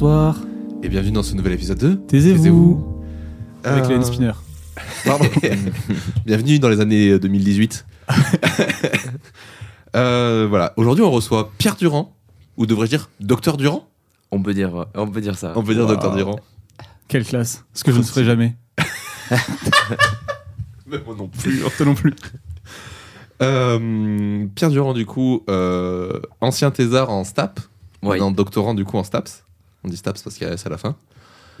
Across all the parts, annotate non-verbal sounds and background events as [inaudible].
Bonsoir. Et bienvenue dans ce nouvel épisode de Taisez-vous. Avec Euh, Léon Spinner. Pardon. [laughs] bienvenue dans les années 2018. [laughs] Euh, voilà. Aujourd'hui, on reçoit Pierre Durand, ou devrais-je dire Docteur Durand? On peut dire, on peut dire ça. On peut dire Wow. Docteur Durand. Quelle classe. Ce que je ne ferai jamais. [laughs] Mais moi non plus. Toi non plus. Euh, Pierre Durand, du coup, euh, ancien thésard en STAP, Ouais, maintenant doctorant du coup en STAPS. On dit STAPS parce qu'il y a S à la fin.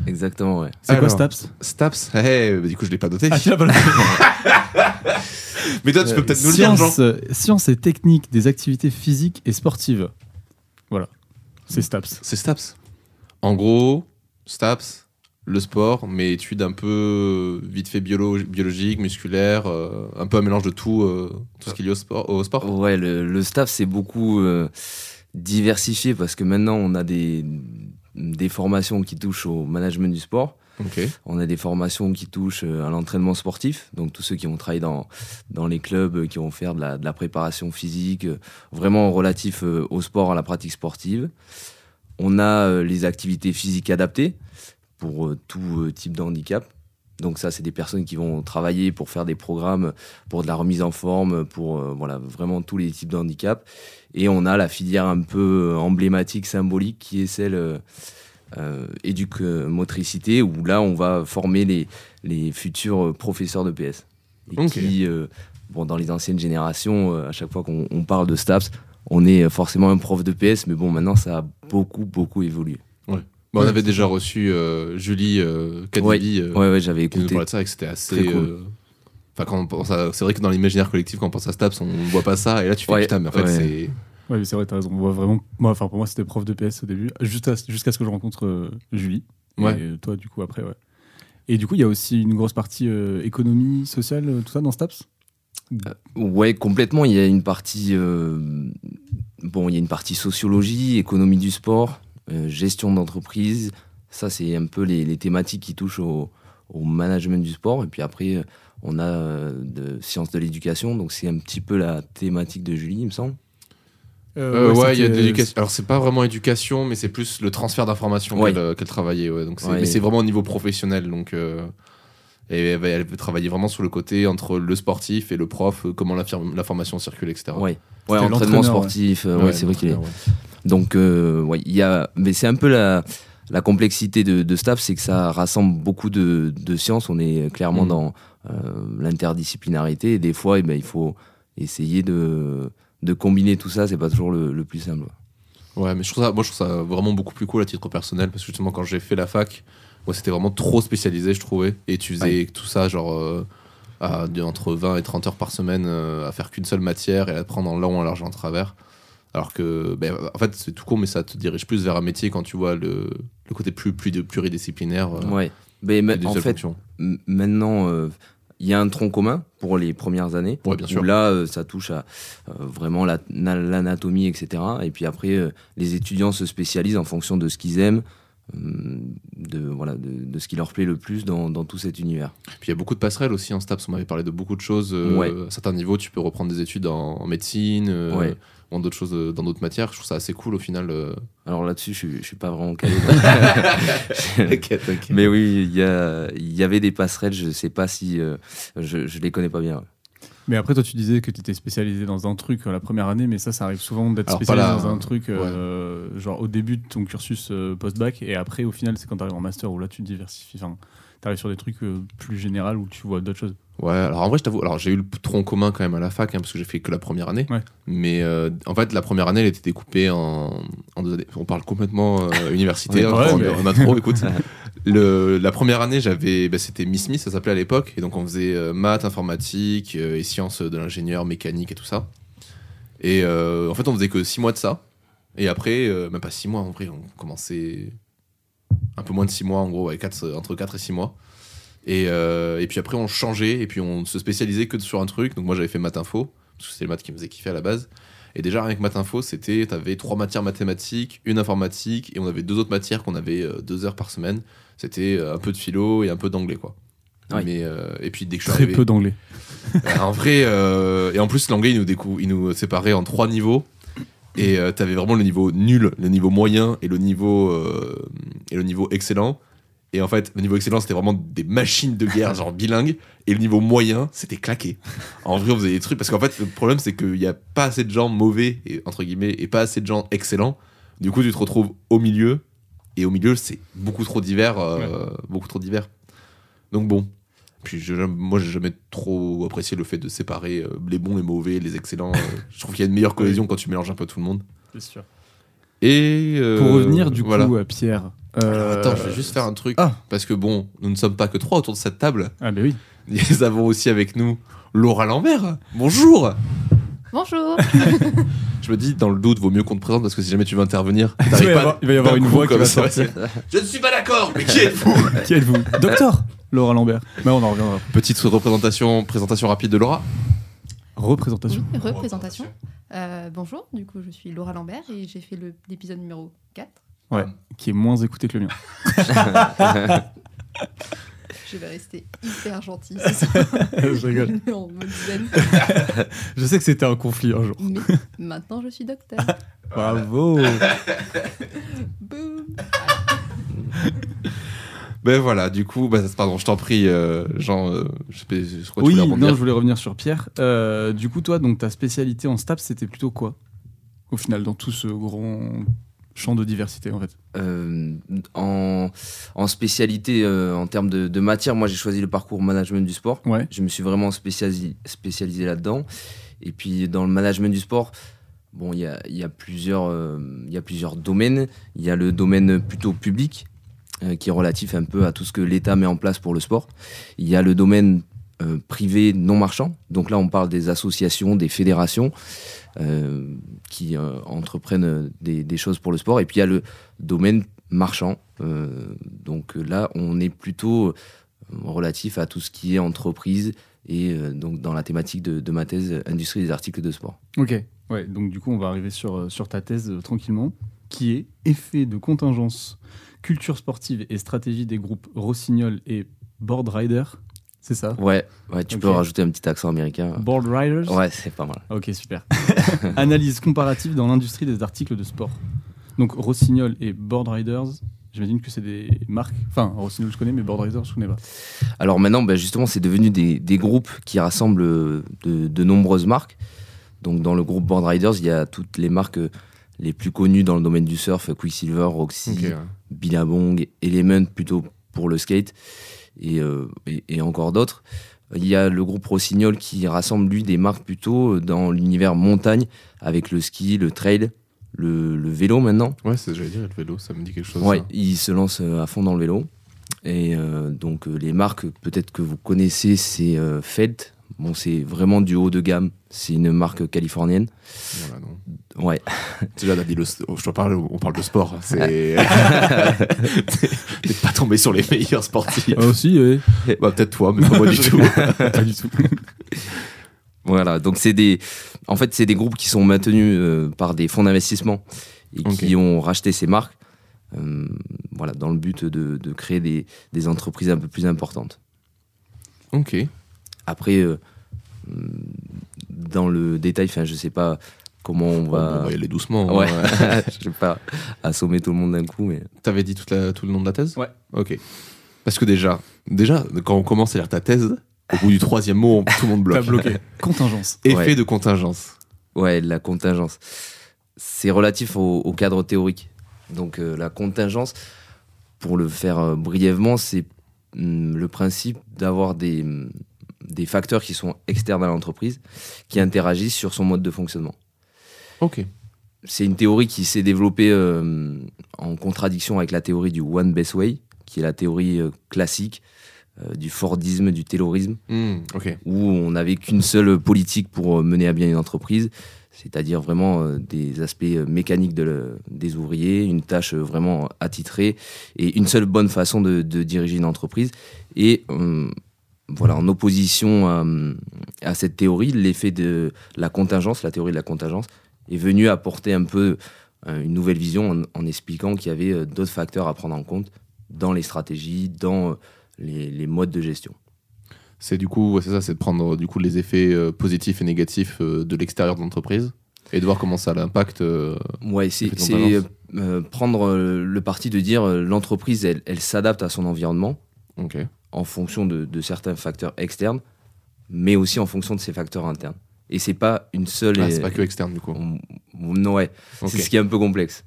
exactement, ouais. C'est quoi. Staps? STAPS, eh, bah, du coup, je l'ai pas noté. Ah, tu l'as pas [laughs] Mais toi, tu peux peut-être nous le dire, Jean. Sciences, euh, et techniques des activités physiques et sportives. Voilà. C'est Staps. C'est STAPS. En gros, STAPS, le sport, mais études un peu vite fait biolo- biologique, musculaire, euh, un peu un mélange de tout, euh, tout ce qu'il y a au sport. Au sport. Ouais, le, le staff c'est beaucoup euh, diversifié parce que maintenant on a des, des formations qui touchent au management du sport. On a des formations qui touchent euh, à l'entraînement sportif, donc tous ceux qui vont travailler dans, dans les clubs, euh, qui vont faire de la, de la préparation physique, euh, vraiment relatif au sport, à la pratique sportive. On a les activités physiques adaptées pour tout type de handicap. Donc ça, c'est des personnes qui vont travailler pour faire des programmes pour de la remise en forme, pour euh, voilà, vraiment tous les types de handicap. Et on a la filière un peu euh, emblématique, symbolique, qui est celle euh, euh, éduque euh, motricité, où là, on va former les, les futurs professeurs de PS. Et qui, euh, bon, dans les anciennes générations, à chaque fois qu'on on parle de STAPS, on est forcément un prof de PS, mais bon, maintenant, ça a beaucoup, beaucoup évolué. Bon, on avait déjà reçu euh, Julie euh, Kadibi, Ouais. euh, Ouais, ouais, j'avais qui nous écouté. parlait de ça et que c'était assez. Cool. euh, Enfin, quand on pense à- c'est vrai que dans l'imaginaire collectif, quand on pense à STAPS, on ne voit pas ça. Et là, tu fais Ouais, putain, mais en fait, ouais. c'est. Ouais, mais c'est vrai, t'as raison. On voit vraiment. Moi, enfin, pour moi, c'était prof de PS au début, jusqu'à jusqu'à ce que je rencontre euh, Julie. Ouais. Et toi, du coup, après, ouais. Et du coup, il y a aussi une grosse partie euh, économie, sociale, tout ça dans Staps? Ouais, complètement. Il y a une partie, euh, bon, il y a une partie sociologie, économie du sport, gestion d'entreprise. Ça, c'est un peu les, les thématiques qui touchent au, au management du sport. Et puis après, euh, on a euh, de sciences de l'éducation. Donc c'est un petit peu la thématique de Julie, il me semble. Euh, ouais, il y a l'éducation. Alors, c'est pas vraiment éducation, mais c'est plus le transfert d'informations Ouais. qu'elle euh, qu'elle travaillait. Ouais. Donc, c'est- Ouais. Mais c'est vraiment au niveau professionnel. Donc, euh, et elle, elle peut travailler vraiment sur le côté entre le sportif et le prof, euh, comment l'infir- l'information circule, etc. Ouais, ouais entraînement sportif. euh, ouais, Ouais, c'est vrai qu'il est. Donc, euh, ouais, il y a, mais c'est un peu la, la complexité de, de staff, c'est que ça rassemble beaucoup de, de sciences. On est clairement Mm. dans euh, l'interdisciplinarité et des fois, eh ben, il faut essayer de, de combiner tout ça. C'est pas toujours le, le plus simple. Ouais, mais je trouve ça, moi, je trouve ça vraiment beaucoup plus cool à titre personnel parce que justement, quand j'ai fait la fac, moi, c'était vraiment trop spécialisé, je trouvais. Et tu faisais tout ça, genre, euh, à- entre 20 et 30 heures par semaine euh, à faire qu'une seule matière et à apprendre en long, en large, en travers. Alors que, ben, en fait, c'est tout court, mais ça te dirige plus vers un métier quand tu vois le, le côté plus, plus de pluridisciplinaire euh, Ouais. Mais en fait, maintenant, euh, il y a un tronc commun pour les premières années. Ouais, bien sûr. Là, euh, ça touche à euh, vraiment la- na- l'anatomie, etc. Et puis après, les étudiants se spécialisent en fonction de ce qu'ils aiment, euh, de, voilà, de, de ce qui leur plaît le plus dans, dans tout cet univers. Puis il y a beaucoup de passerelles aussi en STAPS. On m'avait parlé de beaucoup de choses. euh, Ouais. À certains niveaux, tu peux reprendre des études en, en médecine euh, Ouais. Ou en d'autres choses, euh, dans d'autres matières. Je trouve ça assez cool au final. euh. Alors là-dessus, je, suis- je suis pas vraiment calé. [laughs] T'inquiète. Mais oui, il y, a- il y avait des passerelles, je sais pas si. euh, je, je les connais pas bien. Mais après, toi, tu disais que tu étais spécialisé dans un truc euh, la première année, mais ça, ça arrive souvent d'être spécialisé là, dans un truc, euh, genre au début de ton cursus euh, post-bac, et après, au final, c'est quand tu arrives en master où là, tu te diversifies. Enfin, tu arrives sur des trucs euh, plus généraux où tu vois d'autres choses. Ouais, alors en vrai, je t'avoue, alors j'ai eu le tronc commun quand même à la fac, hein, parce que j'ai fait que la première année. Ouais. Mais euh, en fait, la première année, elle était découpée en, en deux années. On parle complètement euh, universitaire, Ouais, on, mais- a trop, écoute. [laughs] Le, la première année, j'avais, bah, c'était Miss Smith, ça s'appelait à l'époque, et donc on faisait euh, maths, informatique euh, et sciences de l'ingénieur, mécanique et tout ça. Et euh, en fait, on faisait que six mois de ça. Et après, euh, même pas six mois, en vrai, on commençait un peu moins de six mois, en gros, ouais, quatre- entre 4 et 6 mois. Et, euh, et puis après, on changeait et puis on se spécialisait que sur un truc. Donc moi, j'avais fait maths info, parce que c'est les maths qui me faisaient kiffer à la base. Et déjà, rien que maths info, c'était, t'avais trois matières mathématiques, une informatique, et on avait deux autres matières qu'on avait euh, deux heures par semaine. C'était euh, un peu de philo et un peu d'anglais, quoi. Mais, euh, et puis dès que je suis Très arrivé. peu d'anglais. [laughs] Euh, en vrai, euh, et en plus, l'anglais, il nous, décou- il nous séparait en trois niveaux. Et euh, t'avais vraiment le niveau nul, le niveau moyen et le niveau, euh, et le niveau excellent. Et en fait, le niveau excellent, c'était vraiment des machines de guerre, genre bilingues. Et le niveau moyen, c'était claqué. En vrai, on faisait des trucs. Parce qu'en fait, le problème, c'est qu'il n'y a pas assez de gens mauvais, et, entre guillemets, et pas assez de gens excellents. Du coup, tu te retrouves au milieu. Et au milieu, c'est beaucoup trop divers. euh, Beaucoup trop divers. Donc bon. Puis je- moi, j'ai jamais trop apprécié le fait de séparer euh, les bons et mauvais, les excellents. euh, [laughs] je trouve qu'il y a une meilleure cohésion quand tu mélanges un peu tout le monde. C'est sûr. Et euh, Pour revenir du voilà. coup à Pierre. Alors, euh, attends, je vais juste faire un truc. Ah. Parce que bon, nous ne sommes pas que trois autour de cette table. Ah, bah oui. Nous avons aussi avec nous Laura Lambert. Bonjour Bonjour [laughs] Je me dis, dans le doute, vaut mieux qu'on te présente parce que si jamais tu veux intervenir, Il va y pas avoir- il va y avoir d'un une voix qui comme va sortir. [laughs] Je ne suis pas d'accord, mais qui êtes-vous [laughs] Qui êtes-vous? Docteur Laura Lambert. Mais on en reviendra. Petite représentation, présentation rapide de Laura. Représentation. Oui, représentation. Euh, bonjour, du coup je suis Laura Lambert et j'ai fait l'épisode numéro 4. Ouais. Qui est moins écouté que le mien. [laughs] Je vais rester hyper soir. [laughs] Je rigole. [laughs] en mode zen. Je sais que c'était un conflit un jour. Mais maintenant je suis docteur. Bravo Boum Ben voilà, du coup, bah, pardon, je t'en prie, euh, Jean, euh, je, sais pas, je crois que Oui, tu voulais non, je voulais revenir sur Pierre. Euh, du coup, toi, donc ta spécialité en STAPS, c'était plutôt quoi Au final, dans tout ce grand champ de diversité, en fait. Euh, en, en spécialité, euh, en termes de, de matière, moi j'ai choisi le parcours management du sport. Ouais. Je me suis vraiment spécialisé, spécialisé là-dedans. Et puis dans le management du sport, bon, il y a, y, a plusieurs, euh, y a plusieurs domaines. Il y a le domaine plutôt public, qui est relatif un peu à tout ce que l'État met en place pour le sport. Il y a le domaine privé non marchand. Donc là, on parle des associations, des fédérations qui euh, entreprennent des, des choses pour le sport. Et puis il y a le domaine marchand. Euh, donc là, on est plutôt euh, relatif à tout ce qui est entreprise et euh, donc dans la thématique de, de ma thèse, industrie des articles de sport. Ok. Ouais, donc du coup, on va arriver sur, euh, sur ta thèse euh, tranquillement, qui est effet de contingence, culture sportive et stratégie des groupes Rossignol et Board Rider. C'est ça Ouais, ouais tu peux rajouter un petit accent américain. Board Riders Ouais, c'est pas mal. Ok, super. [laughs] Analyse comparative dans l'industrie des articles de sport. Donc Rossignol et Board Riders, j'imagine que c'est des marques. Enfin, Rossignol je connais, mais Board Riders je connais pas. Alors maintenant, ben, justement, c'est devenu des, des groupes qui rassemblent euh, de, de nombreuses marques. Donc dans le groupe Board Riders, il y a toutes les marques euh, les plus connues dans le domaine du surf, Quicksilver, Roxy, Ok, ouais. Billabong, Element plutôt pour le skate et, euh, et, et encore d'autres. Il y a le groupe Rossignol qui rassemble lui des marques plutôt dans l'univers montagne avec le ski, le trail, le, le vélo maintenant. Ouais, c'est j'allais dire, le vélo, ça me dit quelque chose. Ouais, ça. il se lance euh, à fond dans le vélo. Et euh, donc euh, les marques peut-être que vous connaissez, c'est euh, Felt. Bon, c'est vraiment du haut de gamme. C'est une marque californienne. Voilà, non. Ouais. Déjà, on a dit le- je te parle, on parle de sport. hein, C'est. [laughs] T'es pas tombé sur les meilleurs sportifs. Ah aussi, oui. Bah, peut-être toi, mais pas moi du [laughs] tout. pas du tout. Voilà, donc c'est des, en fait, c'est des groupes qui sont maintenus euh, par des fonds d'investissement et qui ont racheté ces marques, euh, voilà, dans le but de, de créer des, des entreprises un peu plus importantes. ok. Après, euh, dans le détail, enfin, je sais pas comment on On va. va y aller doucement. Ouais, hein. [laughs] [laughs] je vais pas assommer tout le monde d'un coup, mais T'avais dit toute la- tout le nom de la thèse? Ouais. Ok. Parce que déjà, déjà, quand on commence à lire ta thèse, au bout du troisième mot, on- tout le monde bloque. [laughs] T'as bloqué. Contingence. Effet Ouais. de contingence. ouais, la contingence. C'est relatif au, au cadre théorique. Donc euh, la contingence, pour le faire euh, brièvement, c'est hum, le principe d'avoir des, hum, des facteurs qui sont externes à l'entreprise, qui interagissent sur son mode de fonctionnement. Ok. C'est une théorie qui s'est développée euh, en contradiction avec la théorie du One Best Way, qui est la théorie euh, classique euh, du Fordisme, du Taylorisme, Hmm, ok. où on n'avait qu'une seule politique pour mener à bien une entreprise, c'est-à-dire vraiment des aspects mécaniques de le- des ouvriers, une tâche vraiment attitrée et une seule bonne façon de, de diriger une entreprise. Et euh, voilà, en opposition à, à cette théorie, l'effet de la contingence, la théorie de la contingence, est venu apporter un peu euh, une nouvelle vision en, en expliquant qu'il y avait euh, d'autres facteurs à prendre en compte dans les stratégies, dans euh, les- les modes de gestion. C'est du coup, c'est ça, c'est de prendre du coup les effets euh, positifs et négatifs euh, de l'extérieur de l'entreprise Et de voir comment ça l'impact. euh, Ouais, c'est euh, prendre euh, le parti de dire euh, l'entreprise, elle, elle s'adapte à son environnement Ok. En fonction de, de certains facteurs externes, mais aussi en fonction de ses facteurs internes. Et c'est pas une seule. Ah, c'est pas que externe du coup. On- on- ouais, c'est ce qui est un peu complexe.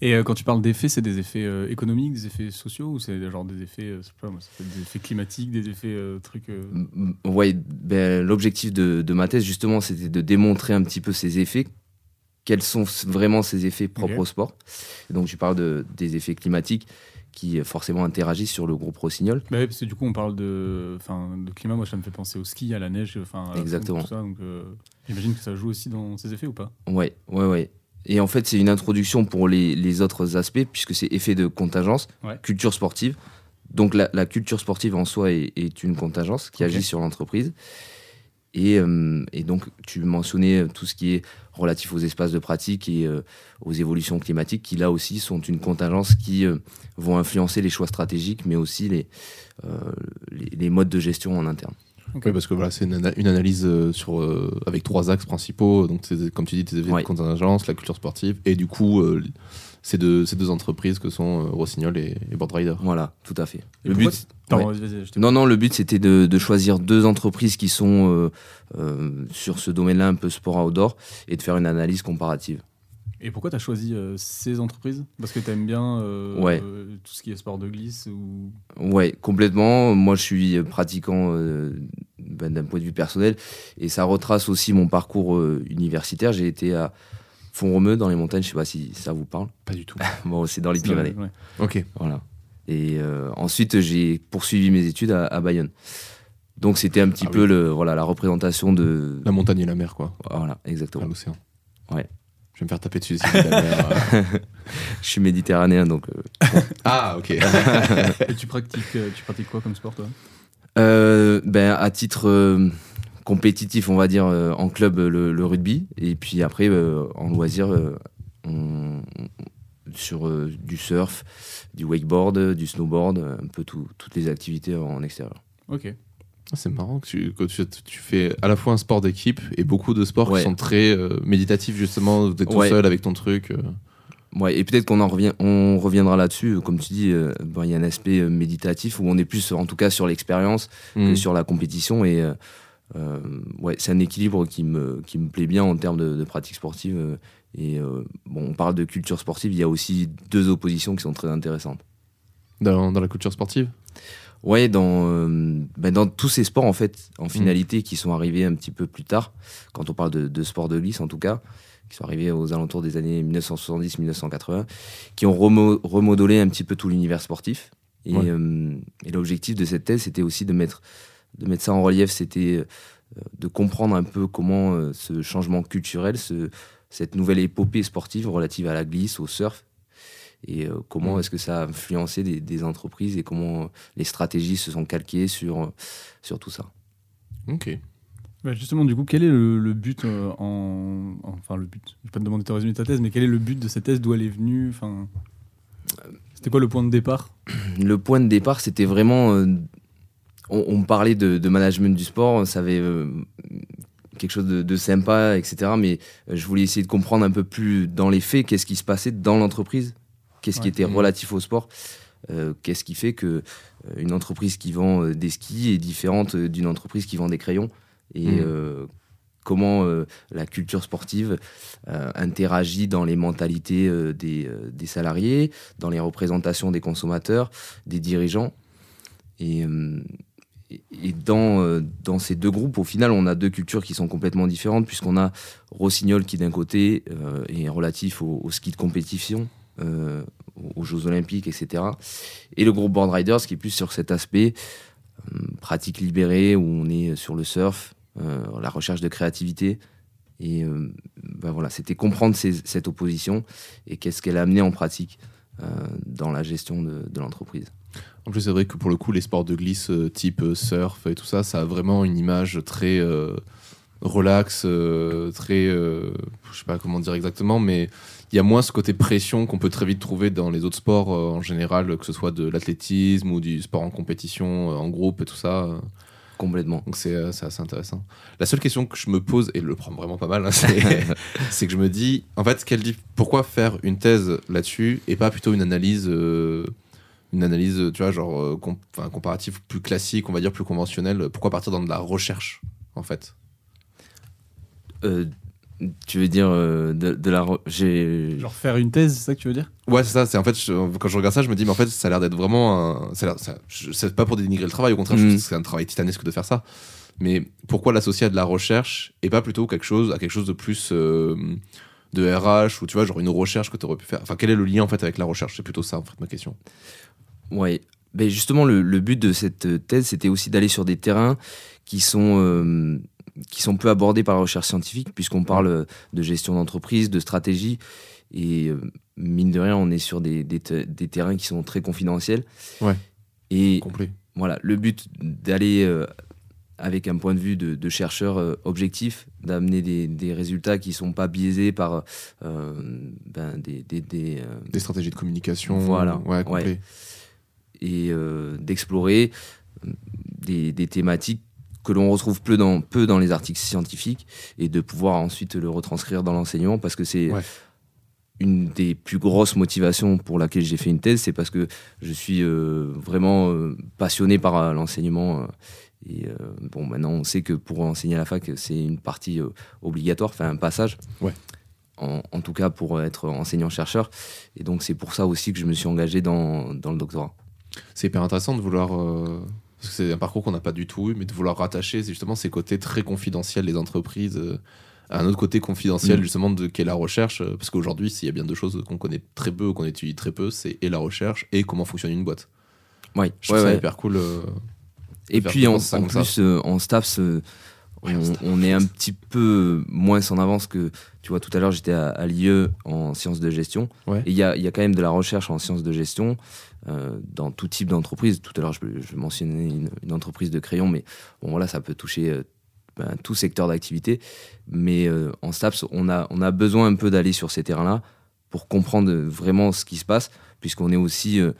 Et euh, quand tu parles d'effets, c'est des effets euh, économiques, des effets sociaux ou c'est genre des effets, euh, pas des effets climatiques, des effets euh, trucs. euh, Ouais, ben, l'objectif de, de ma thèse, justement, c'était de démontrer un petit peu ces effets. Quels sont vraiment ces effets propres au sport? Et Donc, tu parles de, des effets climatiques qui euh, forcément interagissent sur le groupe Rossignol. Bah ouais, parce que du coup, on parle de, de climat. Moi, ça me fait penser au ski, à la neige, enfin, Exactement. tout ça. Donc, euh, j'imagine que ça joue aussi dans ces effets ou pas? Ouais, ouais, ouais. Et en fait, c'est une introduction pour les, les autres aspects, puisque c'est effet de contingence, Ouais. culture sportive. Donc, la, la culture sportive en soi est, est une contingence qui agit sur l'entreprise. Et, euh, et donc, tu mentionnais tout ce qui est relatif aux espaces de pratique et euh, aux évolutions climatiques, qui là aussi sont une contingence qui euh, vont influencer les choix stratégiques, mais aussi les, euh, les, les modes de gestion en interne. Ok. Oui, parce que voilà, c'est une, ana- une analyse euh, sur, euh, avec trois axes principaux. Donc, comme tu dis, tes effets Ouais. de contingence, la culture sportive, et du coup, euh, ces, deux, ces deux entreprises que sont euh, Rossignol et, et Board Rider. Voilà, tout à fait. Et Le but, Pardon, Ouais. Non, non, le but c'était de, de choisir deux entreprises qui sont euh, euh, sur ce domaine-là, un peu sport outdoor, et de faire une analyse comparative. Et pourquoi tu as choisi euh, ces entreprises? Parce que tu aimes bien euh, Ouais. euh, tout ce qui est sport de glisse ou... Ouais, complètement. Moi, je suis pratiquant euh, ben, d'un point de vue personnel, et ça retrace aussi mon parcours euh, universitaire. J'ai été à Font-Romeu dans les montagnes, je sais pas si ça vous parle. Pas du tout. [laughs] Bon, c'est dans les Pyrénées. ouais. ok. Voilà. Et euh, ensuite, j'ai poursuivi mes études à, à Bayonne. Donc, c'était un petit Ah peu oui. le, voilà, la représentation de. La montagne et la mer, quoi. Voilà, exactement. l'océan. Ouais. Je vais me faire taper dessus. si je dis la mer, euh. [laughs] Je suis méditerranéen, donc euh, [laughs] ah, ok. Et tu pratiques, euh, tu pratiques quoi comme sport toi? Euh, ben, à titre euh, compétitif, on va dire, euh, en club, euh, le, le rugby. Et puis après, euh, en loisir, euh, on- sur euh, du surf, du wakeboard, du snowboard, un peu tout- toutes les activités en extérieur. Ok. Ah, C'est marrant que, tu, que tu, tu fais à la fois un sport d'équipe et beaucoup de sports Ouais. qui sont très euh, méditatifs, justement. Vous êtes tout Ouais. seul avec ton truc. euh. Ouais, et peut-être qu'on en revient, on reviendra là-dessus. Comme tu dis, euh, bon, il y a un aspect méditatif où on est plus, en tout cas, sur l'expérience que Mm. sur la compétition. Et ouais, c'est un équilibre qui me, qui me plaît bien en termes de, de pratique sportive. euh, et euh, bon, on parle de culture sportive, il y a aussi deux oppositions qui sont très intéressantes. Dans, dans la culture sportive? Ouais, dans, euh, ben, dans tous ces sports, en fait, en finalité, qui sont arrivés un petit peu plus tard, quand on parle de, de sport de glisse en tout cas, qui sont arrivés aux alentours des années 1970-1980, qui ont remo- remodelé un petit peu tout l'univers sportif. Et, Ouais. euh, et l'objectif de cette thèse, c'était aussi de mettre, de mettre ça en relief, c'était euh, de comprendre un peu comment euh, ce changement culturel, ce, cette nouvelle épopée sportive relative à la glisse, au surf, et euh, comment Mhm. est-ce que ça a influencé des, des entreprises et comment les stratégies se sont calquées sur, sur tout ça. Ok. Bah, justement, du coup, quel est le, le but euh, en... Enfin, le but? Je vais pas te demander de résumer ta thèse, mais quel est le but de cette thèse? D'où elle est venue? Enfin, c'était quoi le point de départ? Le point de départ, c'était vraiment. euh, on, on parlait de, de management du sport, ça avait euh, quelque chose de, de sympa, etc. Mais euh, je voulais essayer de comprendre un peu plus dans les faits qu'est-ce qui se passait dans l'entreprise, qu'est-ce qui était Mhm. relatif au sport, euh, qu'est-ce qui fait que une entreprise qui vend des skis est différente d'une entreprise qui vend des crayons? Et euh, comment euh, la culture sportive interagit dans les mentalités des, des salariés, dans les représentations des consommateurs, des dirigeants? Et, et- euh, dans ces deux groupes, au final, on a deux cultures qui sont complètement différentes, puisqu'on a Rossignol qui, d'un côté, euh, est relatif au, ski de compétition, euh, aux Jeux Olympiques, etc. Et le groupe Board Riders qui est plus sur cet aspect pratique libérée, où on est sur le surf, la recherche de créativité. Et ben voilà, c'était comprendre cette opposition et qu'est-ce qu'elle a amené en pratique dans la gestion de l'entreprise. En plus, c'est vrai que pour le coup, les sports de glisse euh, type euh, surf et tout ça, ça a vraiment une image très euh, relax, euh, très. euh, je sais pas comment dire exactement, mais il y a moins ce côté pression qu'on peut très vite trouver dans les autres sports euh, en général, que ce soit de l'athlétisme ou du sport en compétition, en groupe et tout ça. Complètement. Donc c'est assez intéressant. La seule question que je me pose, et le prend vraiment pas mal, hein, c'est [laughs] que je me dis, en fait, quelle dif- pourquoi faire une thèse là-dessus et pas plutôt une analyse, une analyse, tu vois, genre euh, com- comparative plus classique, on va dire plus conventionnelle. Pourquoi partir dans de la recherche, en fait? Euh, tu veux dire de, de la. J'ai. Genre faire une thèse, c'est ça que tu veux dire? Ouais, c'est ça. C'est en fait, je- quand je regarde ça, je me dis, mais en fait, ça a l'air d'être vraiment. Un, ça ça- c'est pas pour dénigrer le travail, au contraire, que c'est un travail titanesque de faire ça. Mais pourquoi l'associer à de la recherche et pas plutôt quelque chose, à quelque chose de plus euh, de RH ou tu vois, genre une recherche que tu aurais pu faire? Enfin, quel est le lien en fait avec la recherche? C'est plutôt ça en fait ma question. Ouais. Ben justement, le, le but de cette euh, thèse, c'était aussi d'aller sur des terrains qui sont, euh, qui sont peu abordés par la recherche scientifique, puisqu'on parle euh, de gestion d'entreprise, de stratégie. Et euh, mine de rien, on est sur des, des, te- des terrains qui sont très confidentiels. Ouais. Et voilà, le but d'aller euh, avec un point de vue de, de chercheur euh, objectif, d'amener des, des résultats qui ne sont pas biaisés par euh, ben, des, des- des, Des stratégies de communication. Voilà. Ouais, complet. Ouais. Et euh, d'explorer euh, des, des thématiques que l'on retrouve peu dans, peu dans les articles scientifiques et de pouvoir ensuite le retranscrire dans l'enseignement parce que c'est Ouais. une des plus grosses motivations pour laquelle j'ai fait une thèse, c'est parce que je suis euh, vraiment passionné par l'enseignement. et euh, bon, maintenant, on sait que pour enseigner à la fac, c'est une partie euh, obligatoire, enfin un passage. Ouais. En, en tout cas, pour être enseignant-chercheur. Et donc, c'est pour ça aussi que je me suis engagé dans, dans le doctorat. C'est hyper intéressant de vouloir. euh, parce que c'est un parcours qu'on n'a pas du tout eu, mais de vouloir rattacher justement ces côtés très confidentiels des entreprises euh, à un autre côté confidentiel, Mm. justement, de qu'est la recherche. euh, Parce qu'aujourd'hui, s'il y a bien deux choses qu'on connaît très peu, ou qu'on étudie très peu, c'est et la recherche et comment fonctionne une boîte. Ouais, Je trouve ouais, ça ouais. hyper cool. Et puis en, plus, en en on, est un petit peu moins en avance que, tu vois, tout à l'heure j'étais à, à l'IE en sciences de gestion. Ouais. Et il y a, y a quand même de la recherche en sciences de gestion dans tout type d'entreprise. Tout à l'heure je, je mentionnais une, une entreprise de crayon, mais bon voilà, ça peut toucher euh, ben, tout secteur d'activité. Mais euh, en STAPS, on a, on a besoin un peu d'aller sur ces terrains-là pour comprendre vraiment ce qui se passe, puisqu'on est aussi euh,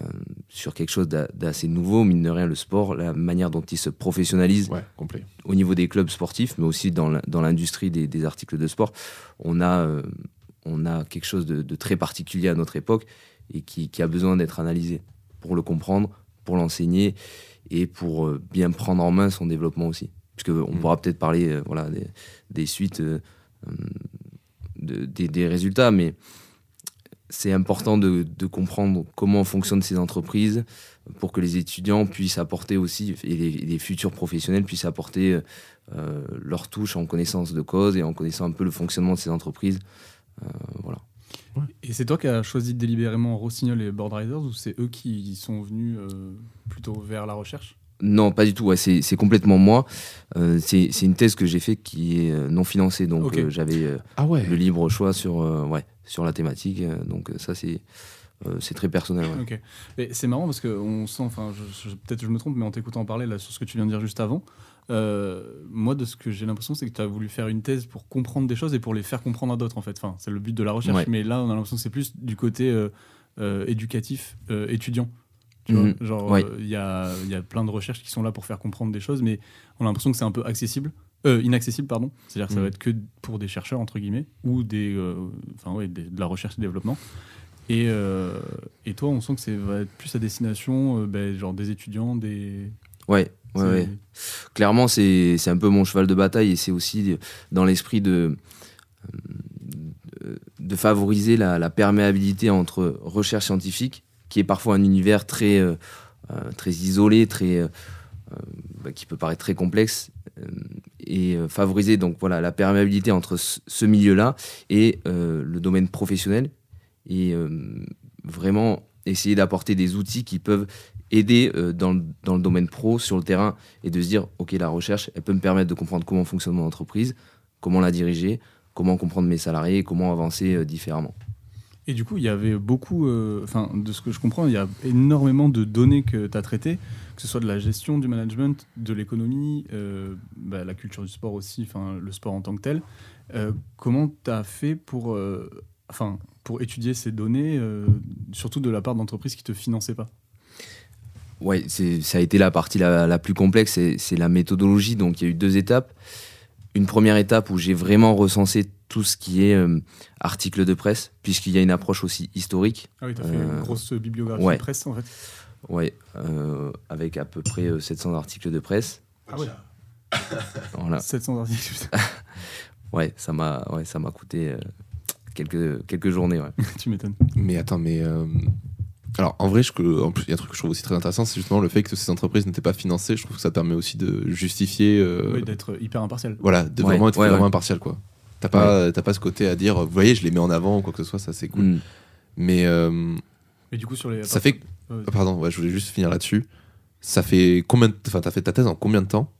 euh, sur quelque chose d'a- d'assez nouveau, mine de rien, le sport, la manière dont il se professionnalise Ouais, complet. au niveau des clubs sportifs, mais aussi dans l'industrie des, des articles de sport. On a, euh, on a quelque chose de, de très particulier à notre époque et qui, qui a besoin d'être analysé pour le comprendre, pour l'enseigner et pour euh, bien prendre en main son développement aussi. Puisque on Mm. pourra peut-être parler euh, voilà, des, des suites, euh, de- des, des résultats, mais c'est important de, de comprendre comment fonctionnent ces entreprises pour que les étudiants puissent apporter aussi, et les, futurs professionnels puissent apporter euh, leur touche en connaissance de cause et en connaissant un peu le fonctionnement de ces entreprises. Euh, Et c'est toi qui as choisi délibérément Rossignol et Board Riders ou c'est eux qui sont venus euh, plutôt vers la recherche? Non, pas du tout. Ouais, c'est complètement moi. Euh, c'est une thèse que j'ai faite qui est euh, non financée, donc euh, j'avais euh, Ah ouais. le libre choix sur, euh, ouais, sur la thématique. donc ça, c'est euh, c'est très personnel. ouais. Ok. Et c'est marrant parce qu'on sent, enfin, peut-être je me trompe, mais en t'écoutant parler là sur ce que tu viens de dire juste avant, euh, moi de ce que j'ai l'impression, c'est que tu as voulu faire une thèse pour comprendre des choses et pour les faire comprendre à d'autres en fait. Enfin, c'est le but de la recherche, Ouais. mais là on a l'impression que c'est plus du côté euh, euh, éducatif, étudiant. Tu Mhm. vois, genre Ouais. il y, a, y a plein de recherches qui sont là pour faire comprendre des choses, mais on a l'impression que c'est un peu accessible. Inaccessible, pardon. C'est-à-dire que ça Mhm. va être que pour des chercheurs, entre guillemets, ou des, enfin, ouais, des- de la recherche et développement. Et, et toi, on sent que ça va être plus à destination ben, genre des étudiants, des. Ouais, ouais, clairement, c'est un peu mon cheval de bataille et c'est aussi dans l'esprit de, de, de favoriser la, la perméabilité entre recherche scientifique, qui est parfois un univers très, euh, euh, très isolé, très, euh, euh, bah, qui peut paraître très complexe, euh, et euh, favoriser donc voilà la perméabilité entre ce, ce milieu-là et euh, le domaine professionnel, et euh, vraiment essayer d'apporter des outils qui peuvent aider euh, dans, le- dans le domaine pro, sur le terrain, et de se dire, OK, la recherche, elle peut me permettre de comprendre comment fonctionne mon entreprise, comment la diriger, comment comprendre mes salariés comment avancer euh, différemment. Et du coup, il y avait beaucoup, euh, enfin, de ce que je comprends, il y a énormément de données que tu as traitées, que ce soit de la gestion du management, de l'économie, bah, la culture du sport aussi, enfin, le sport en tant que tel. Comment tu as fait pour, enfin, pour étudier ces données, euh, surtout de la part d'entreprises qui ne te finançaient pas Oui, ça a été la partie la, plus complexe, c'est la méthodologie. Donc il y a eu deux étapes. Une première étape où j'ai vraiment recensé tout ce qui est euh, article de presse, puisqu'il y a une approche aussi historique. Ah oui, tu as fait une euh, grosse bibliographie de presse en fait Oui, euh, avec à peu près 700 articles de presse. Ah ouais voilà. [laughs] 700 articles. [laughs] ouais, ça m'a ouais, ça coûté quelques, quelques journées. Ouais. [laughs] tu m'étonnes. Mais attends, mais. euh, Alors, en vrai, je- en plus, il y a un truc que je trouve aussi très intéressant, c'est justement le fait que ces entreprises n'étaient pas financées. Je trouve que ça permet aussi de justifier. euh, Oui, d'être hyper impartial. voilà, de Ouais, vraiment être ouais, vraiment ouais. impartial, quoi. T'as pas, t'as pas ce côté à dire, vous voyez, je les mets en avant ou quoi que ce soit, ça c'est cool. Mm. Mais euh, Mais du coup, sur les. ça fait. Ouais, Ah, Pardon, ouais, je voulais juste finir là-dessus. Ça fait combien de... Enfin, t'as fait ta thèse en combien de temps?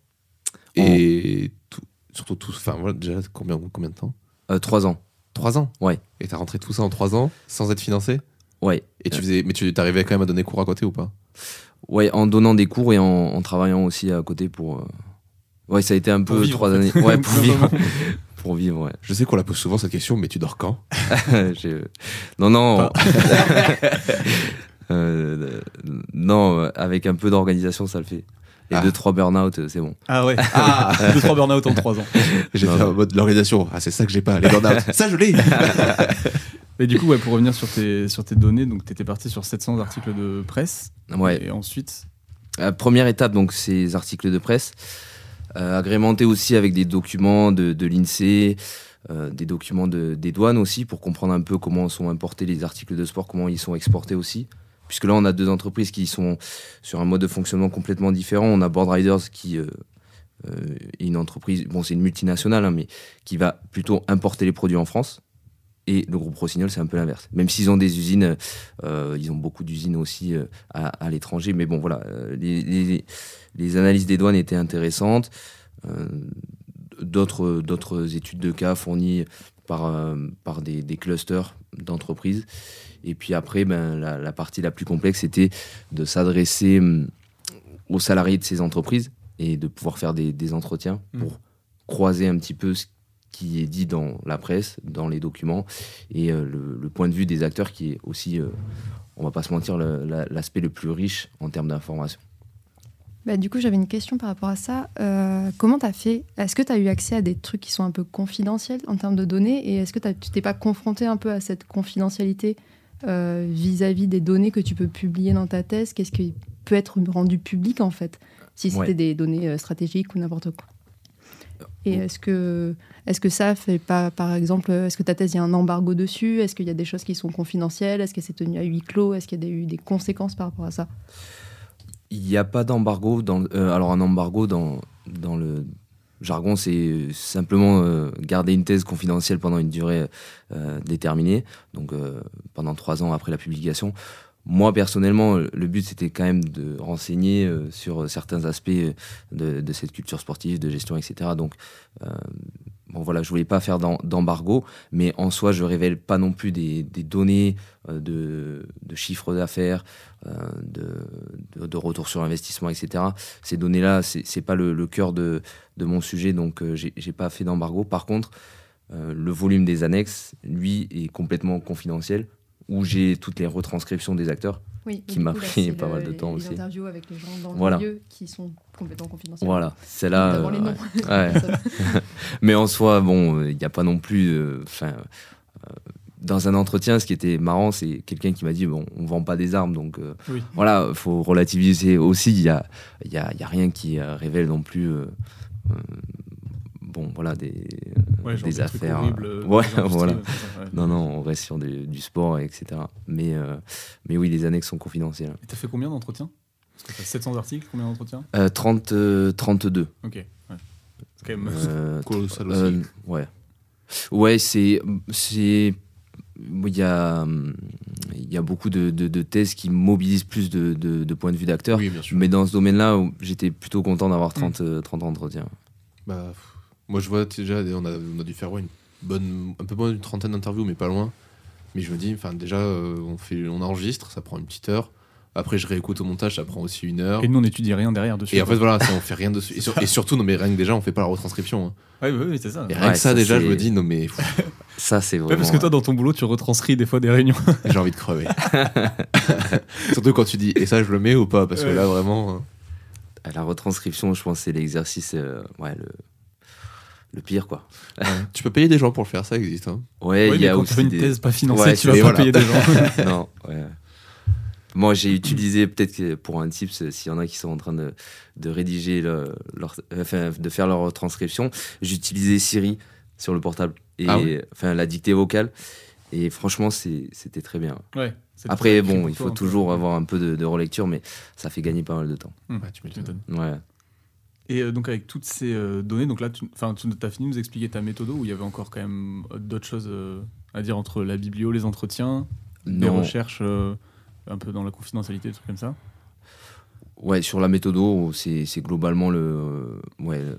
Et tout- surtout tout. Enfin, voilà, déjà, combien, combien de temps? Euh, trois ans. Trois ans Ouais. Et t'as rentré tout ça en trois ans sans être financé Ouais. Et tu faisais. Mais tu t'arrivais quand même à donner cours à côté ou pas? Ouais, en donnant des cours et en, en travaillant aussi à côté pour. euh, Ouais, ça a été un Pour peu vivre, trois en années. [laughs] Ouais, pour vivre. [laughs] pour vivre, ouais. Je sais qu'on la pose souvent cette question, mais tu dors quand? [laughs] Non, non. Euh, non, euh, avec un peu d'organisation, ça le fait. Et Ah. deux, trois burn-out, euh, c'est bon. Ah ouais. [laughs] Ah Deux, trois burn-out en trois ans. J'ai Non, fait non. en mode l'organisation. Ah, c'est ça que j'ai pas, les burn-out. [laughs] ça, je l'ai [laughs] Et du coup, ouais, pour revenir sur tes, sur tes données, donc tu étais parti sur 700 articles de presse. Ouais. Et ensuite, Euh, première étape, donc, ces articles de presse, euh, agrémentés aussi avec des documents de, de l'INSEE, euh, des documents de- des douanes aussi, pour comprendre un peu comment sont importés les articles de sport, comment ils sont exportés aussi. Puisque là, on a deux entreprises qui sont sur un mode de fonctionnement complètement différent. On a Board Riders qui euh, euh, est une entreprise, bon, c'est une multinationale, hein, mais qui va plutôt importer les produits en France. Et le groupe Rossignol, c'est un peu l'inverse. Même s'ils ont des usines, euh, ils ont beaucoup d'usines aussi à, l'étranger. Mais bon, voilà, les, analyses des douanes étaient intéressantes. D'autres d'autres études de cas fournies par, par des clusters d'entreprises. Et puis après, ben, la, la partie la plus complexe, c'était de s'adresser hum, aux salariés de ces entreprises et de pouvoir faire des, des entretiens Mm. pour croiser un petit peu ce qui est dit dans la presse, dans les documents, et euh, le, le point de vue des acteurs qui est aussi, euh, on va pas se mentir, le- la- l'aspect le plus riche en termes d'information. Bah, du coup, j'avais une question par rapport à ça. Euh, comment tu as fait? Est-ce que tu as eu accès à des trucs qui sont un peu confidentiels en termes de données? Et est-ce que tu t'es pas confronté un peu à cette confidentialité? Euh, vis-à-vis des données que tu peux publier dans ta thèse Qu'est-ce qui peut être rendu public en fait Si c'était Ouais. des données euh, stratégiques ou n'importe quoi. Et bon. est-ce que, est que ça fait pas, par exemple, est-ce que ta thèse, il y a un embargo dessus? Est-ce qu'il y a des choses qui sont confidentielles? Est-ce que c'est tenu à huis clos? Est-ce qu'il y a eu des conséquences par rapport à ça? Il n'y a pas d'embargo. Dans, euh, alors, un embargo dans, dans le jargon, c'est simplement euh, garder une thèse confidentielle pendant une durée euh, déterminée, donc euh, pendant trois ans après la publication. Moi, personnellement, euh, le but, c'était quand même de renseigner euh, sur certains aspects euh, de, de cette culture sportive, de gestion, etc. Donc, euh, bon, voilà, je voulais pas faire d'em- d'embargo, mais en soi, je révèle pas non plus des, données euh, de, de chiffres d'affaires, euh, de, retour sur investissement, etc. Ces données-là, c'est c'est pas le, cœur de, mon sujet, donc euh, j'ai j'ai pas fait d'embargo. Par contre, le volume des annexes, lui, est complètement confidentiel, où j'ai toutes les retranscriptions des acteurs. Oui, qui m'a pris pas le- mal de temps les aussi. interviews avec les gens dans Voilà. le milieu qui sont complètement confidentielles. Voilà, c'est là. Notamment les euh, noms. ouais. [laughs] [laughs] Mais en soi, bon, il n'y a pas non plus. euh, Enfin, euh, dans un entretien, ce qui était marrant, c'est quelqu'un qui m'a dit bon, on vend pas des armes, donc euh, Oui. voilà, faut relativiser aussi. Il y a, il y a, il y a rien qui euh, révèle non plus. euh, euh, bon, voilà, des, ouais, genre des affaires. horribles, euh, euh, ouais, voilà. ça, ouais. Non, non, on reste sur du, du sport, etc. Mais, euh, mais oui, les annexes sont confidentielles. Et t'as fait combien d'entretiens? Parce que t'as 700 articles, combien d'entretiens? Euh, 30, euh, 32. Ok. Ouais. C'est quand même. Euh, [laughs] Colossal aussi. Euh, ouais. Ouais, c'est. c'est il y a, il y a beaucoup de, de- de thèses qui mobilisent plus de, de- de points de vue d'acteurs. Oui, bien sûr. Mais dans ce domaine-là, j'étais plutôt content d'avoir 30, euh, 30 entretiens. Bah, moi, je vois déjà, on a, on a dû faire ouais, une bonne, un peu moins d'une trentaine d'interviews, mais pas loin. Mais je me dis, enfin, déjà, euh, on, fait, on enregistre, ça prend une petite heure. Après, je réécoute au montage, ça prend aussi une heure. Et nous, on n'étudie rien derrière dessus. Et en fait, voilà, ça, on fait rien dessus. Et, sur- et surtout, non, mais rien que déjà, on fait pas la retranscription. hein. Ouais, ouais, ouais, c'est ça. Et rien Ouais, que ça, ça, déjà, je me dis, non, mais. [laughs] Ça, c'est vraiment. Ouais, parce que toi, dans ton boulot, tu retranscris des fois des réunions. [laughs] J'ai envie de crever. [laughs] Surtout quand tu dis et ça je le mets ou pas? Parce que là vraiment. À la retranscription, je pense c'est l'exercice, euh, ouais, le, le pire, quoi. Tu peux payer des gens pour le faire, ça existe. Hein. Ouais, Ouais, il y a quand aussi tu fais une des... thèse pas financée, Ouais, tu vas pas voilà. payer des gens. [laughs] non, ouais. Moi, j'ai utilisé peut-être pour un tips, s'il y en a qui sont en train de, de rédiger le- leur, enfin, de faire leur transcription, j'utilisais Siri sur le portable et Ah enfin la dictée vocale. Et franchement, c'était très bien. Ouais, Après, bon, il faut toujours avoir un peu de, de relecture, mais ça fait gagner pas mal de temps. Ouais, tu tu m'étonnes. m'étonnes. Ouais. Et euh, donc avec toutes ces euh, données, donc là, tu enfin, tu as fini de nous expliquer ta méthode où il y avait encore quand même euh, d'autres choses à dire entre la biblio, les entretiens, les recherches un peu dans la confidentialité, des trucs comme ça? ouais, sur la méthode, c'est c'est globalement le, ouais, le-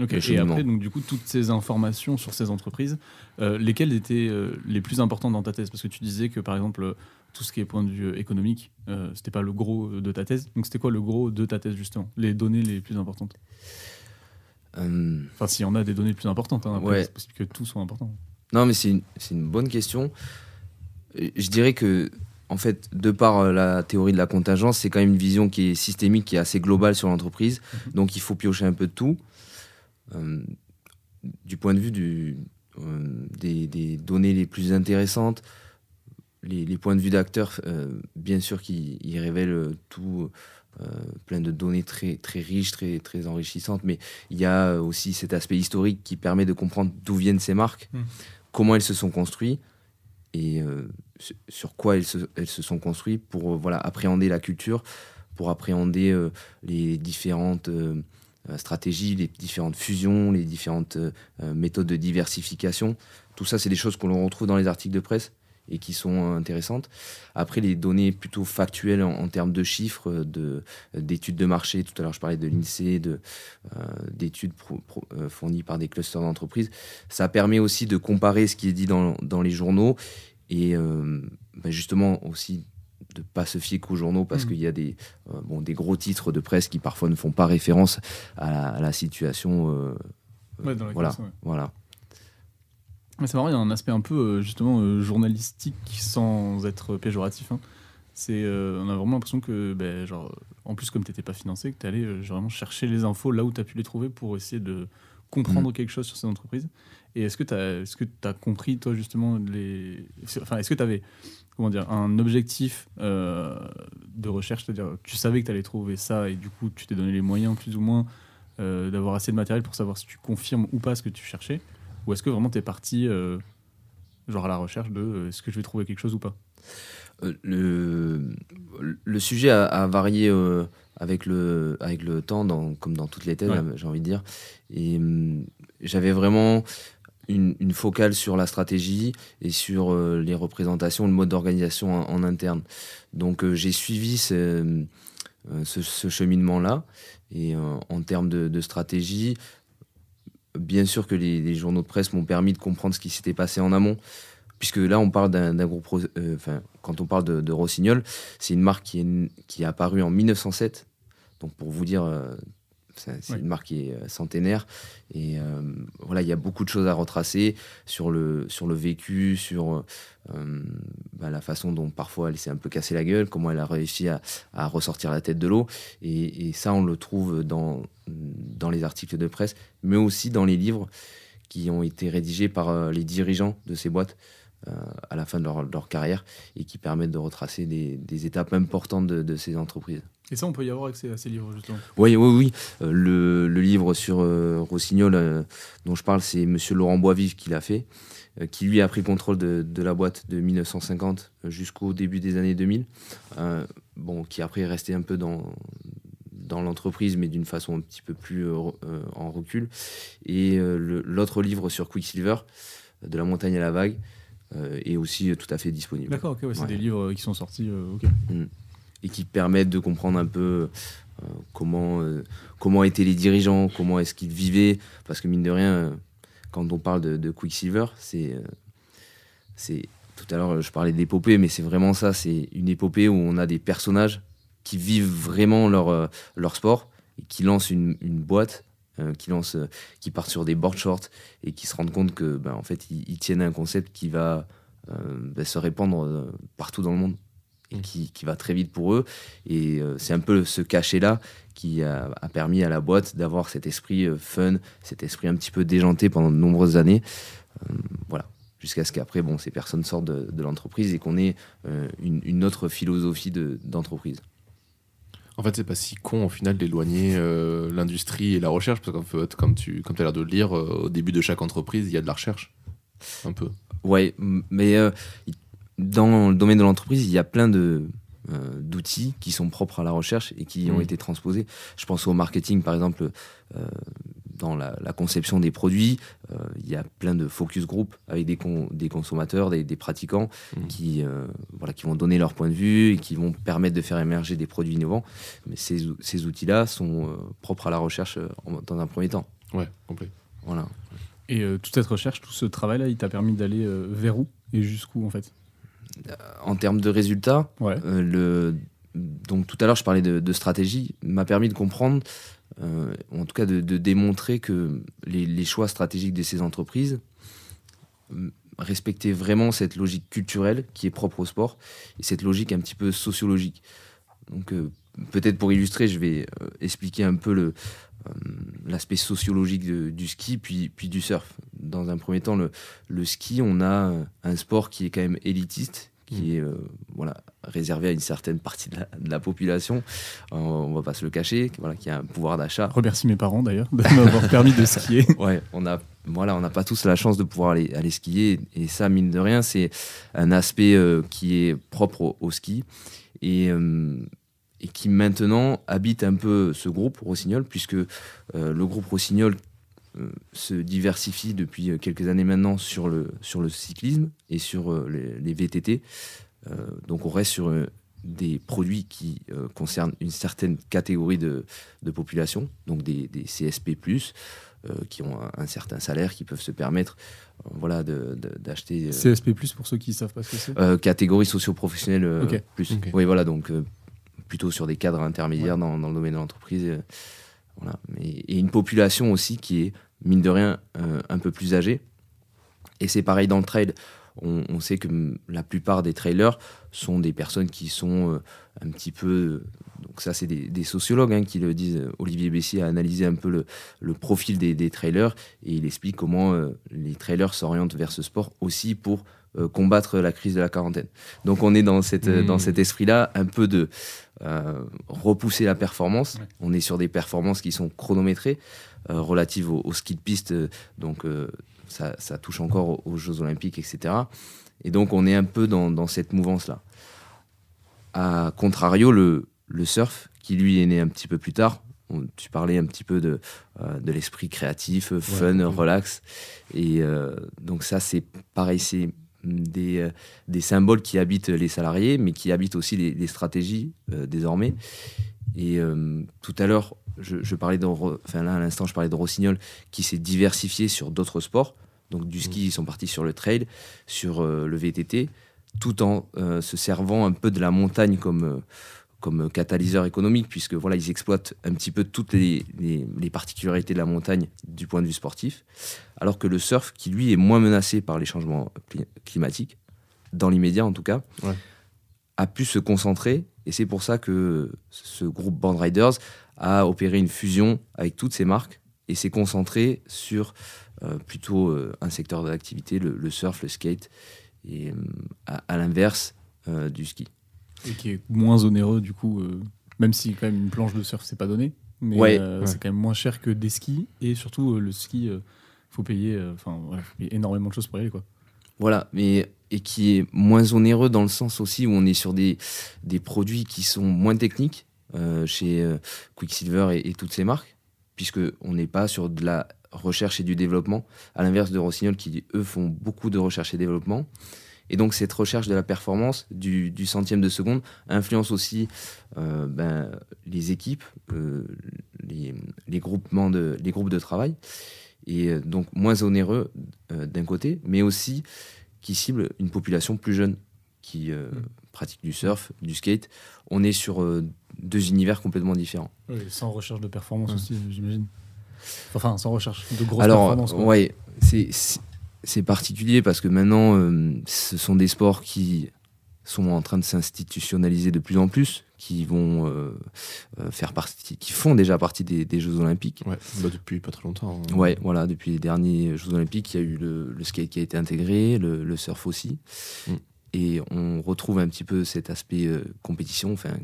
Ok. Et après, donc du coup, toutes ces informations sur ces entreprises, euh, lesquelles étaient euh, les plus importantes dans ta thèse? Parce que tu disais que par exemple, euh, tout ce qui est point de vue économique, euh, c'était pas le gros de ta thèse. Donc c'était quoi le gros de ta thèse justement? Les données les plus importantes? Euh, Enfin, s'il y en a des données les plus importantes, hein, Ouais. c'est possible que tout soit important. Non, mais c'est une, c'est une bonne question. Je dirais que, en fait, de par la théorie de la contingence, c'est quand même une vision qui est systémique, qui est assez globale sur l'entreprise. Mhm. Donc, il faut piocher un peu de tout. Euh, du point de vue du, euh, des, des données les plus intéressantes, les, les points de vue d'acteurs, euh, bien sûr, qui ils révèlent tout, euh, plein de données très, très riches, très, très enrichissantes, mais il y a aussi cet aspect historique qui permet de comprendre d'où viennent ces marques, Mm. comment elles se sont construites et euh, sur- quoi elles se, elles se sont construites pour euh, voilà, appréhender la culture, pour appréhender les différentes stratégies, les différentes fusions, les différentes euh, euh, méthodes de diversification. Tout ça, c'est des choses qu'on retrouve dans les articles de presse et qui sont euh, intéressantes. Après, les données plutôt factuelles en, termes de chiffres, euh, de, d'études de marché, tout à l'heure je parlais de l'INSEE, euh, d'études euh, fournies par des clusters d'entreprises, ça permet aussi de comparer ce qui est dit dans, les journaux et euh, bah, justement aussi de pas se fier qu'aux journaux parce Mhm. qu'il y a des, euh, bon, des gros titres de presse qui parfois ne font pas référence à la, à la situation. euh, Ouais, dans laquelle voilà, c'est, ouais. voilà. C'est marrant, il y a un aspect un peu euh, justement euh, journalistique sans être péjoratif. hein. C'est, euh, on a vraiment l'impression que, ben, genre, en plus comme tu n'étais pas financé, que tu allais vraiment chercher les infos là où tu as pu les trouver pour essayer de comprendre quelque chose sur ces entreprises. Et est-ce que tu as, que as compris, toi, justement, les... Enfin, est-ce que tu avais comment dire, un objectif euh, de recherche C'est-à-dire, tu savais que tu allais trouver ça et du coup, tu t'es donné les moyens, plus ou moins, euh, d'avoir assez de matériel pour savoir si tu confirmes ou pas ce que tu cherchais Ou est-ce que vraiment tu es parti euh, genre à la recherche de est-ce que je vais trouver quelque chose ou pas? Le, le sujet a, a varié avec, le, avec le temps, dans, comme dans toutes les thèses, Ouais. j'ai envie de dire. Et hum, j'avais vraiment une, focale sur la stratégie et sur euh, les représentations, le mode d'organisation en, interne. Donc euh, j'ai suivi ce, euh, cheminement-là. Et en termes de, stratégie, bien sûr que les, journaux de presse m'ont permis de comprendre ce qui s'était passé en amont puisque là on parle d'un groupe, enfin quand on parle de, de Rossignol, c'est une marque qui est, qui est apparue en 1907. Donc pour vous dire, c'est une marque qui est euh, centenaire. Et euh, voilà, il y a beaucoup de choses à retracer sur le, sur le vécu, sur euh, bah, la façon dont parfois elle s'est un peu cassé la gueule, comment elle a réussi à, à ressortir la tête de l'eau. Et, et ça, on le trouve dans, dans les articles de presse, mais aussi dans les livres qui ont été rédigés par les dirigeants de ces boîtes à la fin de leur, de leur carrière et qui permettent de retracer des, des étapes importantes de, de ces entreprises. Et ça, on peut y avoir accès à ces livres justement. Oui, oui, oui. Euh, le, le livre sur euh, Rossignol euh, dont je parle, c'est Monsieur Laurent Boisvif qui l'a fait, euh, qui lui a pris le contrôle de, de la boîte de 1950 jusqu'au début des années 2000. Euh, bon, qui après est resté un peu dans dans l'entreprise, mais d'une façon un petit peu plus euh, euh, en recul. Et euh, l'autre livre sur Quicksilver, euh, de la montagne à la vague, euh, est aussi euh, tout à fait disponible. D'accord, ok, ouais, c'est Ouais. des livres euh, qui sont sortis. euh, ok. et qui permettent de comprendre un peu euh, comment, euh, comment étaient les dirigeants, comment est-ce qu'ils vivaient. Parce que mine de rien, euh, quand on parle de, de Quicksilver, c'est, euh, c'est tout à l'heure je parlais d'épopée, mais c'est vraiment ça. C'est une épopée où on a des personnages qui vivent vraiment leur, euh, leur sport et qui lancent une, une boîte qui lancent, qui partent sur des board shorts et qui se rendent compte que, ben, en fait, ils, tiennent un concept qui va ben, se répandre partout dans le monde et mm. qui, qui, va très vite pour eux. Et c'est un peu ce cachet-là qui a, permis à la boîte d'avoir cet esprit fun, cet esprit un petit peu déjanté pendant de nombreuses années. voilà jusqu'à ce qu'après, bon, ces personnes sortent de, l'entreprise et qu'on ait euh, une, autre philosophie d'entreprise. En fait, c'est pas si con au final d'éloigner euh, l'industrie et la recherche, parce qu'en fait, comme tu comme as l'air de le lire, euh, au début de chaque entreprise, il y a de la recherche. Un peu. Ouais, mais dans le domaine de l'entreprise, il y a plein de, d'outils qui sont propres à la recherche et qui ont mmh. été transposés. Je pense au marketing, par exemple, dans la, conception des produits, euh, il y a plein de focus group avec des, des consommateurs, des, pratiquants mmh. qui, euh, voilà, qui vont donner leur point de vue et qui vont permettre de faire émerger des produits innovants. Mais ces, ces outils-là sont euh, propres à la recherche dans un premier temps. Ouais, complet. Voilà. Et toute cette recherche, tout ce travail-là, il t'a permis d'aller vers où et jusqu'où en fait? En termes de résultats, ouais. le, donc tout à l'heure je parlais de, de stratégie, m'a permis de comprendre euh, en tout cas de, démontrer que les, choix stratégiques de ces entreprises euh, respectaient vraiment cette logique culturelle qui est propre au sport et cette logique un petit peu sociologique. Donc euh, peut-être pour illustrer, je vais expliquer un peu l'aspect sociologique du ski puis, du surf. Dans un premier temps, le ski, on a un sport qui est quand même élitiste, qui est euh, voilà, réservé à une certaine partie de la, population. Euh, on va pas se le cacher, voilà, qui a un pouvoir d'achat. Remercie mes parents d'ailleurs de m'avoir [laughs] permis de skier. [laughs] Ouais, on a voilà, on n'a pas tous la chance de pouvoir aller, aller skier et ça mine de rien, c'est un aspect euh, qui est propre au, ski et et qui maintenant habite un peu ce groupe Rossignol, puisque le groupe Rossignol se diversifie depuis euh, quelques années maintenant sur le, sur le cyclisme et sur euh, les, VTT. donc on reste sur des produits qui concernent une certaine catégorie de, de population, donc des, des CSP, qui ont un, certain salaire, qui peuvent se permettre voilà, d'acheter. CSP, pour ceux qui ne savent pas ce que c'est? Catégorie socio-professionnelle plus. Oui, voilà, donc plutôt sur des cadres intermédiaires dans, dans, le domaine de l'entreprise. Voilà. Et, une population aussi qui est, mine de rien, euh, un peu plus âgée. Et c'est pareil dans le trail. On, sait que la plupart des trailers sont des personnes qui sont euh, un petit peu. Donc, ça, c'est des, sociologues hein, qui le disent. Olivier Bessier a analysé un peu le, profil des, trailers et il explique comment euh, les trailers s'orientent vers ce sport aussi pour combattre la crise de la quarantaine. Donc, on est dans, cette, mmh. dans cet esprit-là, un peu de euh, repousser la performance. On est sur des performances qui sont chronométrées, euh, relatives au, ski de piste, euh, donc ça, touche encore aux, Jeux Olympiques, etc. Et donc on est un peu dans, cette mouvance-là. A contrario, le, le, surf, qui lui est né un petit peu plus tard, tu parlais un petit peu de, de l'esprit créatif, fun, relax. Et donc ça, c'est pareil, c'est des, euh, des, symboles qui habitent les salariés, mais qui habitent aussi les, stratégies euh, désormais. Et euh, tout à l'heure, je, parlais de, enfin là à l'instant, je parlais de Rossignol qui s'est diversifié sur d'autres sports. Donc du ski, ils sont partis sur le trail, sur le VTT, tout en se servant un peu de la montagne comme comme catalyseur économique, puisque voilà, ils exploitent un petit peu toutes les, les, particularités de la montagne du point de vue sportif, alors que le surf, qui lui est moins menacé par les changements climatiques, dans l'immédiat en tout cas, a pu se concentrer, et c'est pour ça que ce groupe Band Riders a opéré une fusion avec toutes ces marques, et s'est concentré sur euh, plutôt euh, un secteur d'activité, le, surf, le skate, et euh, à, l'inverse du ski. Et qui est moins onéreux, du coup, même si quand même une planche de surf, c'est pas donné. Mais c'est quand même moins cher que des skis. Et surtout, le ski, faut payer, enfin, énormément de choses pour y aller, quoi. Voilà, mais et qui est moins onéreux dans le sens aussi où on est sur des, des produits qui sont moins techniques chez Quicksilver et, et, toutes ces marques, puisque on n'est pas sur de la recherche et du développement, à l'inverse de Rossignol qui eux font beaucoup de recherche et développement. Et donc cette recherche de la performance du, centième de seconde influence aussi euh, ben, les équipes, euh, les, groupements de, les groupes de travail, et euh, donc moins onéreux d'un côté, mais aussi qui cible une population plus jeune qui mm. pratique du surf, du skate. On est sur deux univers complètement différents. sans recherche de performance aussi, j'imagine. Enfin, sans recherche de grosses Alors, performances. quoi. ouais, c'est- particulier parce que maintenant, euh, ce sont des sports qui sont en train de s'institutionnaliser de plus en plus, qui vont euh, euh, faire partie, qui font déjà partie des, des Jeux Olympiques. Ouais, bah, depuis pas très longtemps. hein. Ouais, voilà, depuis les derniers Jeux Olympiques, il y a eu le, le skate qui a été intégré, le, le surf aussi. Mm. Et on retrouve un petit peu cet aspect euh, compétition, enfin,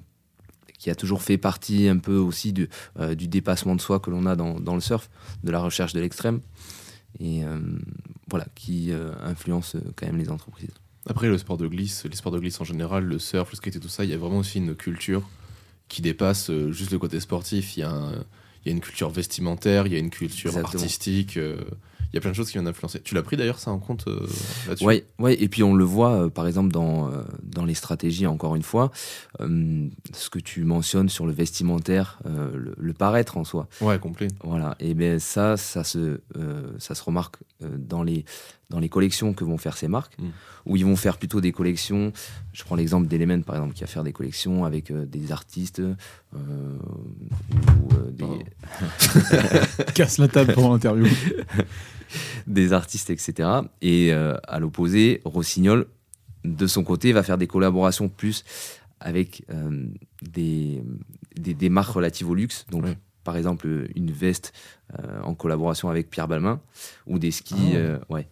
qui a toujours fait partie un peu aussi du, euh, du dépassement de soi que l'on a dans, dans le surf, de la recherche de l'extrême. Et euh, voilà, qui euh, influence quand même les entreprises. Après, le sport de glisse, les sports de glisse en général, le surf, le skate et tout ça, il y a vraiment aussi une culture qui dépasse juste le côté sportif. Il y, a un- il y a une culture vestimentaire, il y a une culture Exactement. artistique. Il y a plein de choses qui viennent influencer. Tu l'as pris d'ailleurs ça en compte euh, là-dessus? Ouais, ouais, et puis on le voit euh, par exemple dans, euh, dans les stratégies, encore une fois, ce que tu mentionnes sur le vestimentaire, le, le paraître en soi. Ouais, complet. Voilà, et bien ça, ça se, ça se remarque dans, les, dans les collections que vont faire ces marques, Mm. où ils vont faire plutôt des collections. Je prends l'exemple d'Element par exemple, qui va faire des collections avec euh, des artistes euh, ou euh, des, Oh. [laughs] Casse la table pendant l'interview. [laughs] des artistes, etc. Et euh, à l'opposé, Rossignol, de son côté, va faire des collaborations plus avec euh, des, des, des marques relatives au luxe. Donc, Ouais. par exemple, une veste euh, en collaboration avec Pierre Balmain ou des skis. Ah. euh, ouais.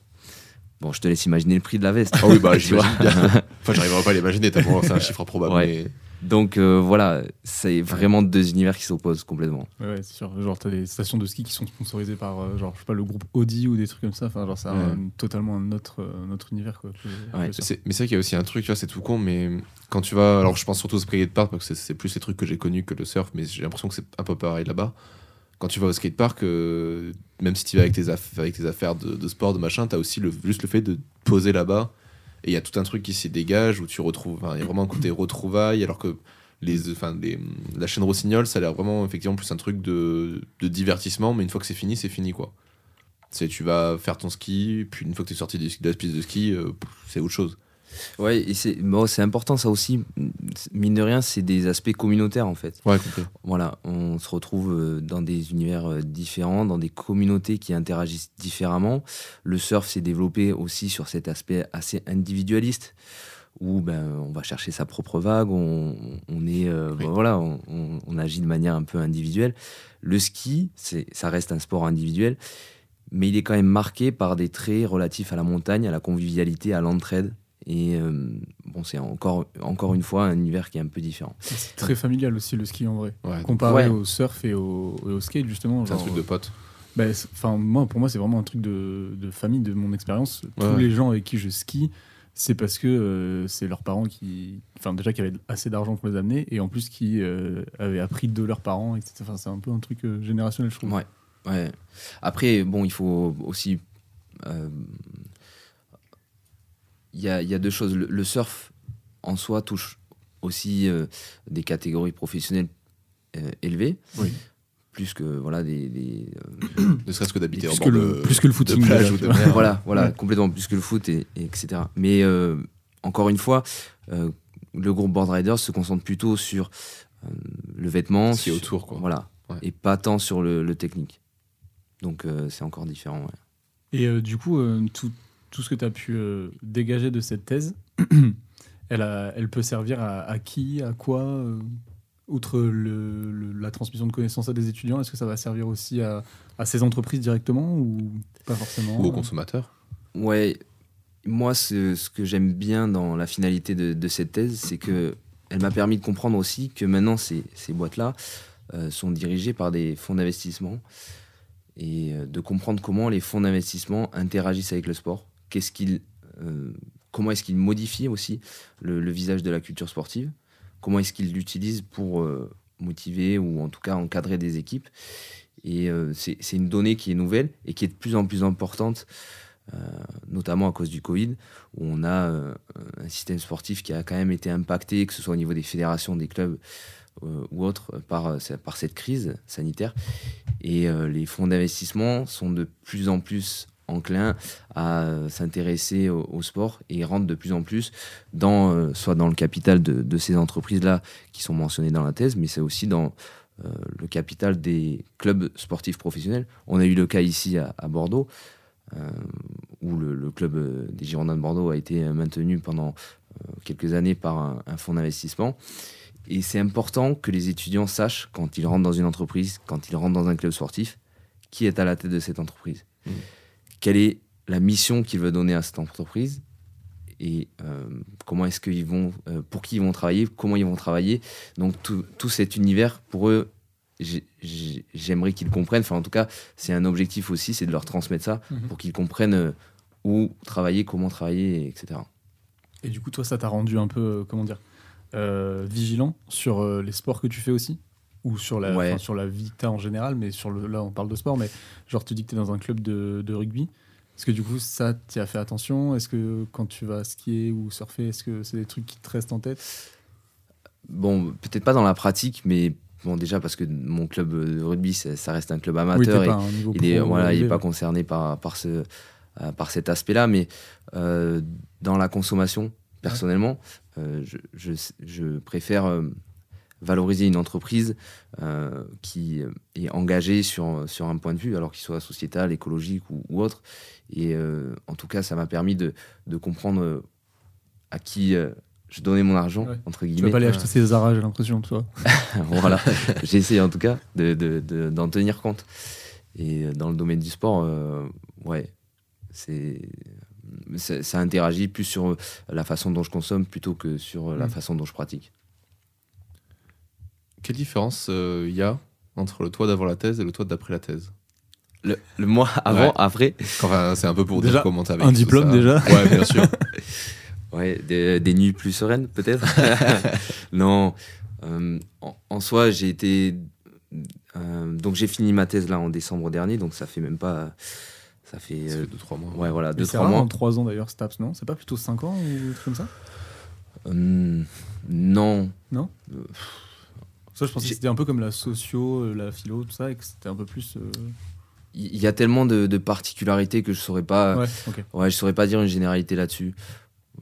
Bon, je te laisse imaginer le prix de la veste. Ah oui, bah [laughs] j'imagine bien. [laughs] Enfin, j'arriverai pas à l'imaginer, tellement c'est un chiffre improbable. Ouais. mais- Donc euh, voilà, c'est vraiment deux univers qui s'opposent complètement. Ouais, ouais, c'est sûr. Genre, t'as des stations de ski qui sont sponsorisées par, euh, genre, je sais pas, le groupe Audi ou des trucs comme ça. Enfin, genre, c'est un- totalement un autre, euh, un autre univers, quoi. Ouais, Mais c'est vrai qu'il y a aussi un truc, tu vois, c'est tout con, mais quand tu vas. Alors, je pense surtout au skatepark, parce que c'est- c'est plus les trucs que j'ai connus que le surf, mais j'ai l'impression que c'est un peu pareil là-bas. Quand tu vas au skatepark, euh, même si tu vas avec tes, avec tes affaires de, sport, de machin, t'as aussi le, juste le fait de poser là-bas. Et il y a tout un truc qui s'y dégage où tu retrouves. Il y a vraiment un côté retrouvailles, alors que les, la chaîne Rossignol, ça a l'air vraiment effectivement plus un truc de, divertissement, mais une fois que c'est fini, c'est fini quoi. Tu vas faire ton ski, puis une fois que tu es sorti de la piste de ski, euh, c'est autre chose. Ouais, c'est bon, important ça aussi. Mine de rien, c'est des aspects communautaires en fait. Ouais. Voilà, on se retrouve euh, dans des univers euh, différents, dans des communautés qui interagissent différemment. Le surf s'est développé aussi sur cet aspect assez individualiste, où ben, on va chercher sa propre vague, on, on est, euh, Oui. ben, voilà, on, on- on agit de manière un peu individuelle. Le ski, ça reste un sport individuel, mais il est quand même marqué par des traits relatifs à la montagne, à la convivialité, à l'entraide. Et euh, bon, c'est encore, encore une fois un univers qui est un peu différent. C'est très familial aussi, le ski, en vrai. Ouais, Comparé Ouais. au surf et au, et au skate, justement. c'est un truc de pote. Bah, c'est- enfin, moi, pour moi, c'est vraiment un truc de, de famille, de mon expérience. Tous les gens avec qui je skie, c'est parce que euh, c'est leurs parents qui, enfin, déjà qui avaient assez d'argent pour les amener, et en plus qui euh, avaient appris de leurs parents, etc. Enfin, c'est un peu un truc euh, générationnel, je trouve. Ouais. Ouais. Après, bon, il faut aussi. Il y, a, il y a deux choses. Le, le surf, en soi, touche aussi euh, des catégories professionnelles euh, élevées. Oui. Plus que voilà, des. des, euh, [coughs] Ne serait-ce que d'habiter Plus en que, bord le, de, plus que le de plage ou de mer. voilà, voilà Ouais. complètement plus que le foot, et, et etc. Mais euh, encore une fois, euh, le groupe Board Riders se concentre plutôt sur euh, le vêtement, Ce qui est sur- autour, quoi. Voilà. Ouais. Et pas tant sur le, le technique. Donc euh, c'est encore différent. ouais. Et euh, du coup, euh, tout, tout ce que tu as pu euh, dégager de cette thèse, [clears throat] elle, a- elle peut servir à, à qui, à quoi euh, Outre le- le- la transmission de connaissances à des étudiants, est-ce que ça va servir aussi à, à ces entreprises directement ou pas forcément Ou aux consommateurs? Ouais, moi, ce, ce que j'aime bien dans la finalité de, de cette thèse, c'est que elle m'a permis de comprendre aussi que maintenant, ces, ces boîtes-là euh, sont dirigées par des fonds d'investissement et euh, de comprendre comment les fonds d'investissement interagissent avec le sport, euh, comment est-ce qu'ils modifient aussi le, visage de la culture sportive, comment est-ce qu'ils l'utilisent pour euh, motiver ou en tout cas encadrer des équipes? Et euh, c'est une donnée qui est nouvelle et qui est de plus en plus importante notamment à cause du Covid, où on a un système sportif qui a quand même été impacté, que ce soit au niveau des fédérations, des clubs ou autres, par, par cette crise sanitaire. Et les fonds d'investissement sont de plus en plus enclins à s'intéresser au, sport et rentrent de plus en plus dans, soit dans le capital de, ces entreprises-là qui sont mentionnées dans la thèse, mais c'est aussi dans le capital des clubs sportifs professionnels. On a eu le cas ici à, Bordeaux, où le, club des Girondins de Bordeaux a été maintenu pendant quelques années par un fonds d'investissement. Et c'est important que les étudiants sachent, quand ils rentrent dans une entreprise, quand ils rentrent dans un club sportif, qui est à la tête de cette entreprise. Mmh. Quelle est la mission qu'ils veulent donner à cette entreprise et euh, comment est-ce qu'ils vont, euh, pour qui ils vont travailler, comment ils vont travailler. Donc tout, tout cet univers, pour eux, j'aimerais qu'ils comprennent. Enfin, en tout cas, c'est un objectif aussi, c'est de leur transmettre ça mmh. pour qu'ils comprennent euh, où travailler, comment travailler, etc. Et du coup, toi, ça t'a rendu un peu, comment dire, euh, vigilant sur les sports que tu fais aussi? Ou sur la, sur la vie en général, mais sur le, là on parle de sport, mais genre tu dis que tu es dans un club de, de rugby. Est-ce que du coup ça tu as fait attention? Est-ce que quand tu vas skier ou surfer, est-ce que c'est des trucs qui te restent en tête? Bon, peut-être pas dans la pratique, mais bon déjà parce que mon club de rugby ça, reste un club amateur et il est voilà il est pas concerné par par ce euh, par cet aspect-là, mais dans la consommation personnellement. Euh, je, préfère euh, valoriser une entreprise euh, qui est engagée sur, sur un point de vue, alors qu'il soit sociétal, écologique ou, autre. Et en tout cas, ça m'a permis de, de, comprendre à qui je donnais mon argent, entre guillemets. Tu vas pas aller acheter ces Zara, j'ai l'impression, toi. [laughs] voilà, [laughs] j'ai essayé en tout cas d'en de, de, tenir compte. Et dans le domaine du sport, ouais, c'est ça, interagit plus sur la façon dont je consomme plutôt que sur la mm. façon dont je pratique. Quelle différence il euh, y a entre le toit d'avant la thèse et le toit d'après la thèse? Le, mois avant, après Enfin, c'est un peu pour dire comment avec Un diplôme déjà Ouais, bien sûr. [laughs] ouais, des, nuits plus sereines peut-être? [laughs] Non. Euh, en, soi, j'ai été. Euh, donc j'ai fini ma thèse là en décembre dernier, donc ça fait même pas ça fait 2-3 euh, mois. Ouais, voilà, 2-3 mois. 3 ans d'ailleurs, STAPS, non? C'est pas plutôt 5 ans ou comme ça? Non. Non? Euh, Ça, je pensais que c'était un peu comme la socio, euh, la philo, tout ça, et que c'était un peu plus. Il y a tellement de, particularités que je saurais pas. Ouais, ouais, je saurais pas dire une généralité là-dessus.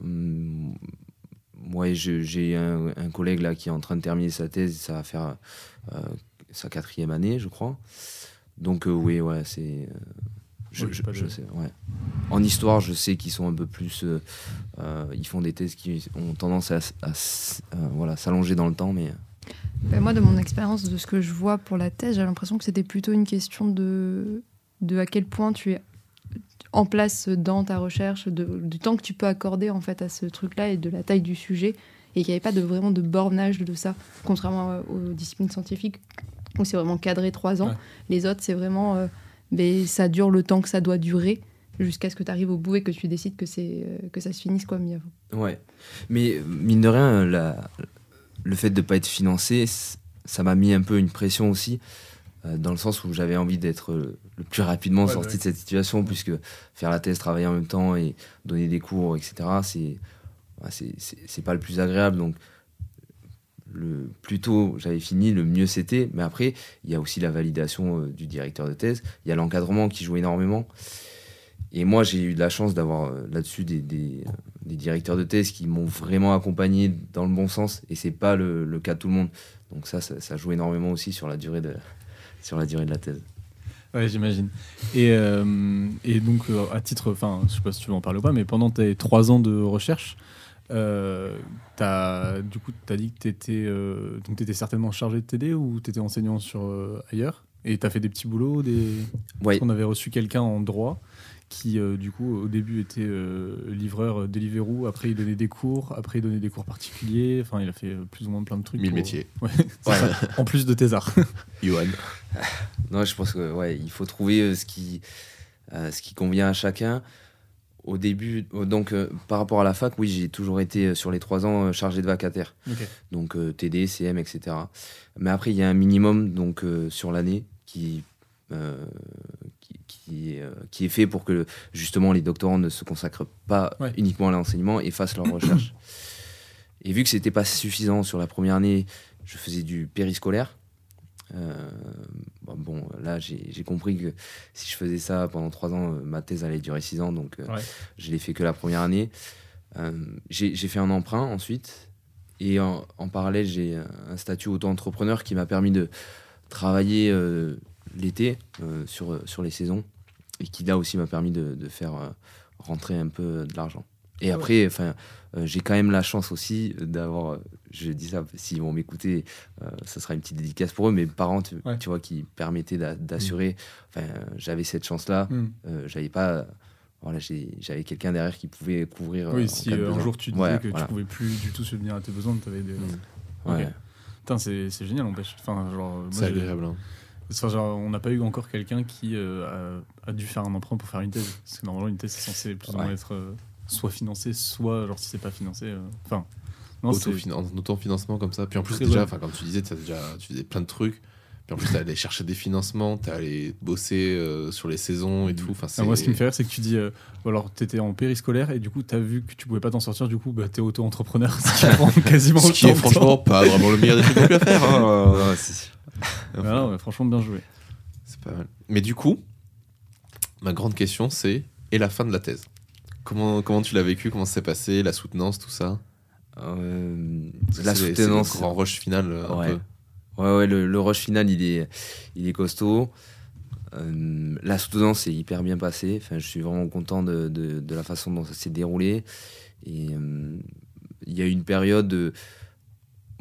Hum, moi, j'ai un, un, collègue là qui est en train de terminer sa thèse, ça va faire sa quatrième année, je crois. Donc oui, ouais, c'est je, sais, ouais. En histoire, je sais qu'ils sont un peu plus. Euh, euh, ils font des thèses qui ont tendance à, euh, voilà, s'allonger dans le temps, mais. Ben, moi, de mon expérience, de ce que je vois pour la thèse, j'ai l'impression que c'était plutôt une question de, de à quel point tu es en place dans ta recherche, de, du temps que tu peux accorder en fait à ce truc-là et de la taille du sujet, et qu'il n'y avait pas de, vraiment de bornage de ça, contrairement aux disciplines scientifiques où c'est vraiment cadré trois ans. Les autres, c'est vraiment mais ça dure le temps que ça doit durer jusqu'à ce que tu arrives au bout et que tu décides que, c'est, euh, que ça se finisse quoi, mieux. Ouais. Mais mine de rien, la, le fait de ne pas être financé, ça m'a mis un peu une pression aussi, euh, dans le sens où j'avais envie d'être le plus rapidement sorti de cette situation, puisque faire la thèse, travailler en même temps et donner des cours, etc., c'est, c'est, c'est pas le plus agréable. Donc le plus tôt j'avais fini, le mieux c'était. Mais après, il y a aussi la validation euh, du directeur de thèse. Il y a l'encadrement qui joue énormément. Et moi, j'ai eu de la chance d'avoir euh, là-dessus des, des, directeurs de thèse qui m'ont vraiment accompagné dans le bon sens. Et c'est pas le, cas de tout le monde. Donc ça, ça, joue énormément aussi sur la durée de, [laughs] sur la, durée de la thèse. Ouais, j'imagine. Et, euh, et donc, à titre, enfin, je sais pas si tu veux en parler ou pas, mais pendant tes trois ans de recherche, euh, as, du coup, tu as dit que tu étais, euh, étais, certainement chargé de TD ou tu étais enseignant sur, euh, ailleurs? Et tu as fait des petits boulots des... On avait reçu quelqu'un en droit qui, euh, du coup, au début était livreur Deliveroo, après il donnait des cours, après il donnait des cours particuliers, enfin il a fait plus ou moins plein de trucs. Mille métiers. [laughs] en plus de tes arts. [laughs] Yoann. Non, je pense que ouais, il faut trouver ce, qui, ce qui convient à chacun au début, euh, donc euh, par rapport à la fac, oui, j'ai toujours été euh, sur les trois ans chargé de vacataire. Donc TD, CM, etc. Mais après, il y a un minimum donc sur l'année qui, qui, qui, est fait pour que justement les doctorants ne se consacrent pas uniquement à l'enseignement et fassent leur recherche. [coughs] Et vu que c'était pas suffisant sur la première année, je faisais du périscolaire. bon, bon, là, j'ai compris que si je faisais ça pendant trois ans, ma thèse allait durer six ans, donc je l'ai fait que la première année. j'ai fait un emprunt ensuite, et en, parallèle, j'ai un statut auto-entrepreneur qui m'a permis de travailler l'été sur, sur les saisons, et qui là aussi m'a permis de, de faire rentrer un peu de l'argent. Et après, enfin, euh, j'ai quand même la chance aussi d'avoir, je dis ça, s'ils vont m'écouter, euh, ça sera une petite dédicace pour eux, mes parents, tu, vois, qui permettaient d'assurer. Enfin, j'avais cette chance-là. Mm. Euh, j'avais pas voilà, j'avais quelqu'un derrière qui pouvait couvrir. Oui, si un jour tu disais que tu pouvais plus du tout subvenir à tes besoins, tu avais des. Mm. c'est génial, Enfin, genre, c'est agréable. Hein. Genre, on n'a pas eu encore quelqu'un qui a, a, dû faire un emprunt pour faire une thèse. Parce que normalement, une thèse, c'est censé plus ou moins être soit financé, soit genre si c'est pas financé. Euh, enfin, non, en autofinancement comme ça. Puis en plus, déjà, comme tu disais, as déjà, tu faisais plein de trucs. Puis en plus, tu allé chercher des financements, tu allé bosser euh, sur les saisons et tout. Enfin, ah, moi, ce qui me fait rire, c'est que tu dis, euh, alors tu étais en périscolaire et du coup, tu as vu que tu pouvais pas t'en sortir, du coup, bah, tu es auto-entrepreneur, [laughs] ce qui prend [laughs] quasiment Ce qui est franchement pas vraiment le meilleur des trucs que à faire. Hein. [laughs] [laughs] Ah franchement, bien joué. C'est pas mal. Mais du coup, ma grande question, c'est et la fin de la thèse? Comment, comment tu l'as vécu? Comment ça s'est passé? La soutenance, tout ça? Euh, La soutenance. Le grand rush final, euh, un ouais. peu. Ouais, ouais, le, rush final, il est, il est costaud. Euh, la soutenance est hyper bien passée. Enfin, je suis vraiment content de, de, la façon dont ça s'est déroulé. Et il y a eu une période.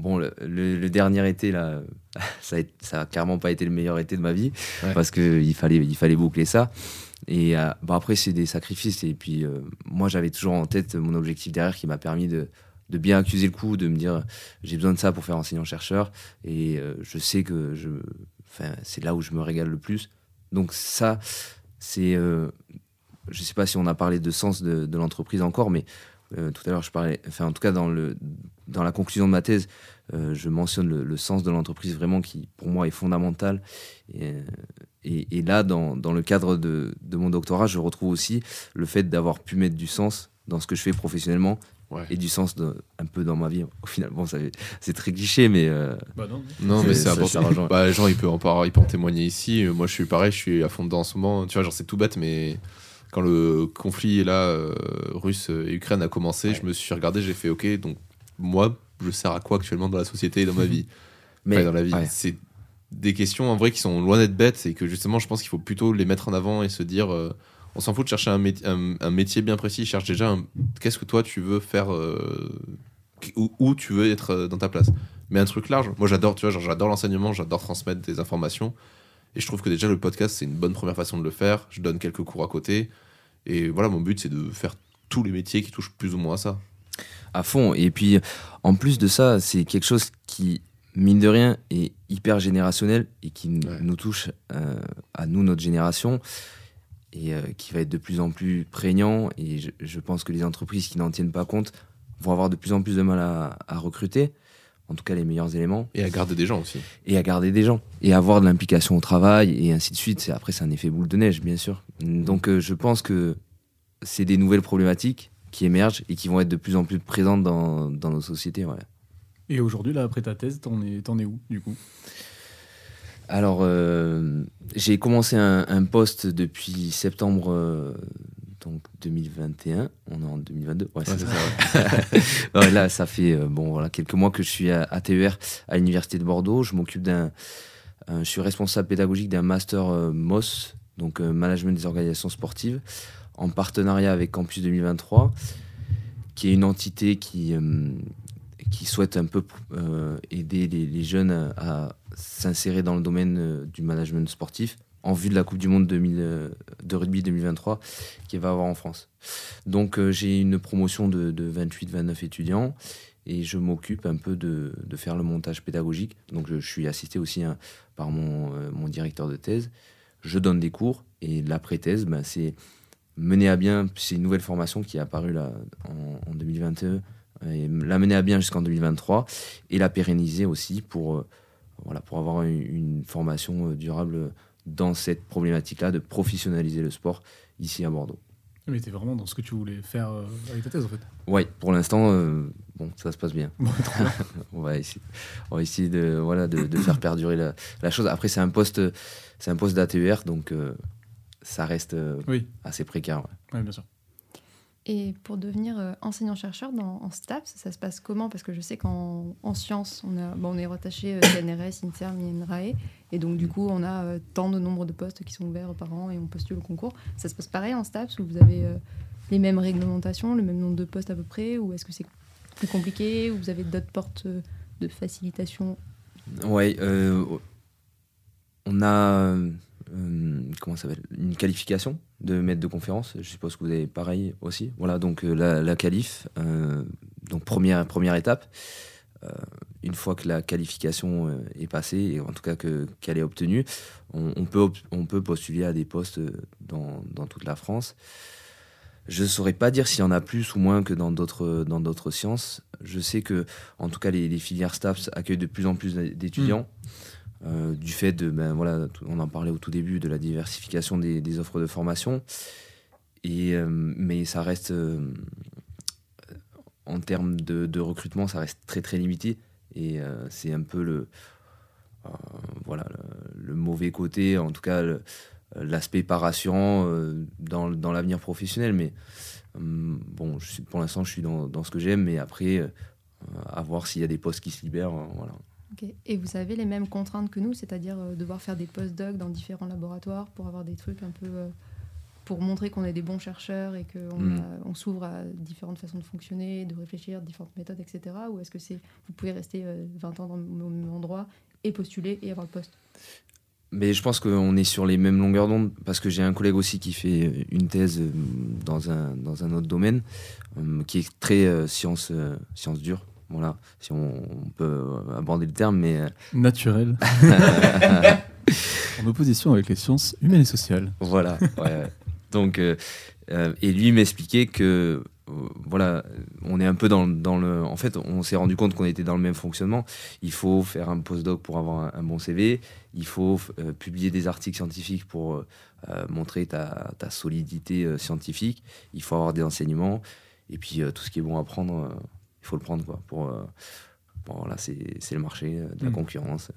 Bon, le, dernier été, là, [laughs] ça a, ça a clairement pas été le meilleur été de ma vie parce qu'il fallait, il fallait boucler ça. Et euh, bon, après, c'est des sacrifices. Et puis, euh, moi, j'avais toujours en tête mon objectif derrière qui m'a permis de, de, bien accuser le coup, de me dire j'ai besoin de ça pour faire enseignant-chercheur. Et euh, je sais que je, c'est là où je me régale le plus. Donc, ça, c'est. je sais pas si on a parlé de sens de, de l'entreprise encore, mais tout à l'heure, je parlais. Enfin, en tout cas, dans, le, dans la conclusion de ma thèse, je mentionne le, le sens de l'entreprise vraiment qui, pour moi, est fondamental. Et, et, là, dans, dans, le cadre de, de, mon doctorat, je retrouve aussi le fait d'avoir pu mettre du sens dans ce que je fais professionnellement et du sens de, un peu dans ma vie. Au final, bon, c'est très cliché, mais. Euh, bah non, non mais c'est important. Bah, les gens, ils peuvent, en ils peuvent en témoigner ici. Moi, je suis pareil, je suis à fond dedans en ce moment. Tu vois, genre, c'est tout bête, mais quand le conflit là, euh, russe et Ukraine a commencé, je me suis regardé, j'ai fait OK, donc moi, je sers à quoi actuellement dans la société et dans ma [laughs] vie mais, dans la vie. C'est des questions en vrai qui sont loin d'être bêtes et que justement je pense qu'il faut plutôt les mettre en avant et se dire euh, on s'en fout de chercher un, un, métier bien précis, cherche déjà qu'est-ce que toi tu veux faire euh, où, tu veux être euh, dans ta place. Mais un truc large, moi j'adore, tu vois, j'adore l'enseignement, j'adore transmettre des informations et je trouve que déjà le podcast c'est une bonne première façon de le faire. Je donne quelques cours à côté et voilà, mon but c'est de faire tous les métiers qui touchent plus ou moins à ça. À fond. Et puis en plus de ça, c'est quelque chose qui mine de rien, est hyper générationnel et qui nous touche euh, à nous, notre génération, et euh, qui va être de plus en plus prégnant. Et je, pense que les entreprises qui n'en tiennent pas compte vont avoir de plus en plus de mal à, recruter, en tout cas les meilleurs éléments. Et à garder des gens aussi. Et à garder des gens. Et avoir de l'implication au travail, et ainsi de suite. Après, c'est un effet boule de neige, bien sûr. Donc euh, je pense que c'est des nouvelles problématiques qui émergent et qui vont être de plus en plus présentes dans, dans nos sociétés. Ouais. Et aujourd'hui, là, après ta thèse, t'en es, es où, du coup? Alors, euh, j'ai commencé un, poste depuis septembre euh, donc 2021. On est en 2022. Ouais, c'est ça. [laughs] là, ça fait euh, bon, voilà, quelques mois que je suis à, TER à l'Université de Bordeaux. Je m'occupe d'un. je suis responsable pédagogique d'un master MOS, donc Management des organisations sportives, en partenariat avec Campus 2023, qui est une entité qui qui souhaite un peu euh, aider les, jeunes à, s'insérer dans le domaine euh, du management sportif en vue de la Coupe du Monde 2000, euh, de rugby 2023 qui va avoir en France. Donc j'ai une promotion de, 28-29 étudiants et je m'occupe un peu de, faire le montage pédagogique. Donc je, suis assisté aussi hein, par mon, mon, directeur de thèse. Je donne des cours et l'après-thèse, ben, c'est mener à bien, c'est une nouvelle formation qui est apparue là, en, en 2021 et l'amener à bien jusqu'en 2023 et la pérenniser aussi pour, euh, voilà, pour avoir une, formation euh, durable dans cette problématique-là de professionnaliser le sport ici à Bordeaux. Mais t'es vraiment dans ce que tu voulais faire euh, avec ta thèse en fait. Ouais, pour l'instant, euh, bon, ça se passe bien. Bon, [laughs] on va essayer, on va essayer de, voilà, de, de faire perdurer la, la chose. Après, c'est un poste, c'est un poste d'ATER, donc euh, ça reste euh, oui, assez précaire. ouais. bien sûr. Et pour devenir euh, enseignant-chercheur dans, en STAPS, ça se passe comment? Parce que je sais qu'en en sciences, on, a, bon, on est rattaché euh, [coughs] CNRS, INSERM, INRAE, et donc du coup, on a euh, tant de nombre de postes qui sont ouverts par an et on postule au concours. Ça se passe pareil en STAPS, où vous avez euh, les mêmes réglementations, le même nombre de postes à peu près, ou est-ce que c'est plus compliqué, ou vous avez d'autres portes de facilitation? Ouais, euh, on a euh, comment s'appelle? Une qualification de maître de conférence. Je suppose que vous avez pareil aussi. Voilà, donc euh, la, la qualif, euh, donc première première étape. Euh, une fois que la qualification est passée, et en tout cas que qu'elle est obtenue, on, peut on peut postuler à des postes dans, dans toute la France. Je ne saurais pas dire s'il y en a plus ou moins que dans d'autres dans d'autres sciences. Je sais que en tout cas les, les filières STAPS accueillent de plus en plus d'étudiants. Euh, du fait de, ben voilà, on en parlait au tout début, de la diversification des, offres de formation. Euh, mais ça reste, euh, en termes de, recrutement, ça reste très très limité. Et c'est un peu le, mauvais côté, en tout cas l'aspect pas rassurant dans, l'avenir professionnel. Mais hum, bon, pour l'instant, je suis dans, dans ce que j'aime, mais après, à voir s'il y a des postes qui se libèrent. euh, voilà. Et vous avez les mêmes contraintes que nous, c'est-à-dire euh, devoir faire des post-docs dans différents laboratoires pour avoir des trucs un peu. euh, pour montrer qu'on est des bons chercheurs et qu'on Mm. on s'ouvre à différentes façons de fonctionner, de réfléchir, différentes méthodes, etc. Ou est-ce que c'est vous pouvez rester euh, 20 ans dans le même endroit et postuler et avoir le poste? Mais je pense qu'on est sur les mêmes longueurs d'onde parce que j'ai un collègue aussi qui fait une thèse euh, dans un, dans un autre domaine euh, qui est très euh, science, euh, science dure. Voilà, si on, on peut euh, aborder le terme, mais euh, Naturel. [laughs] en opposition avec les sciences humaines et sociales. voilà. ouais. Donc, euh, euh, et lui m'expliquait que euh, voilà, on est un peu dans, dans le. En fait, on s'est rendu compte qu'on était dans le même fonctionnement. Il faut faire un postdoc pour avoir un, un bon CV. Il faut publier des articles scientifiques pour montrer ta, ta solidité scientifique. Il faut avoir des enseignements. Et puis, tout ce qui est bon à prendre, il faut le prendre. Quoi, pour, euh, bon, voilà, c'est le marché euh, de la Mm. concurrence.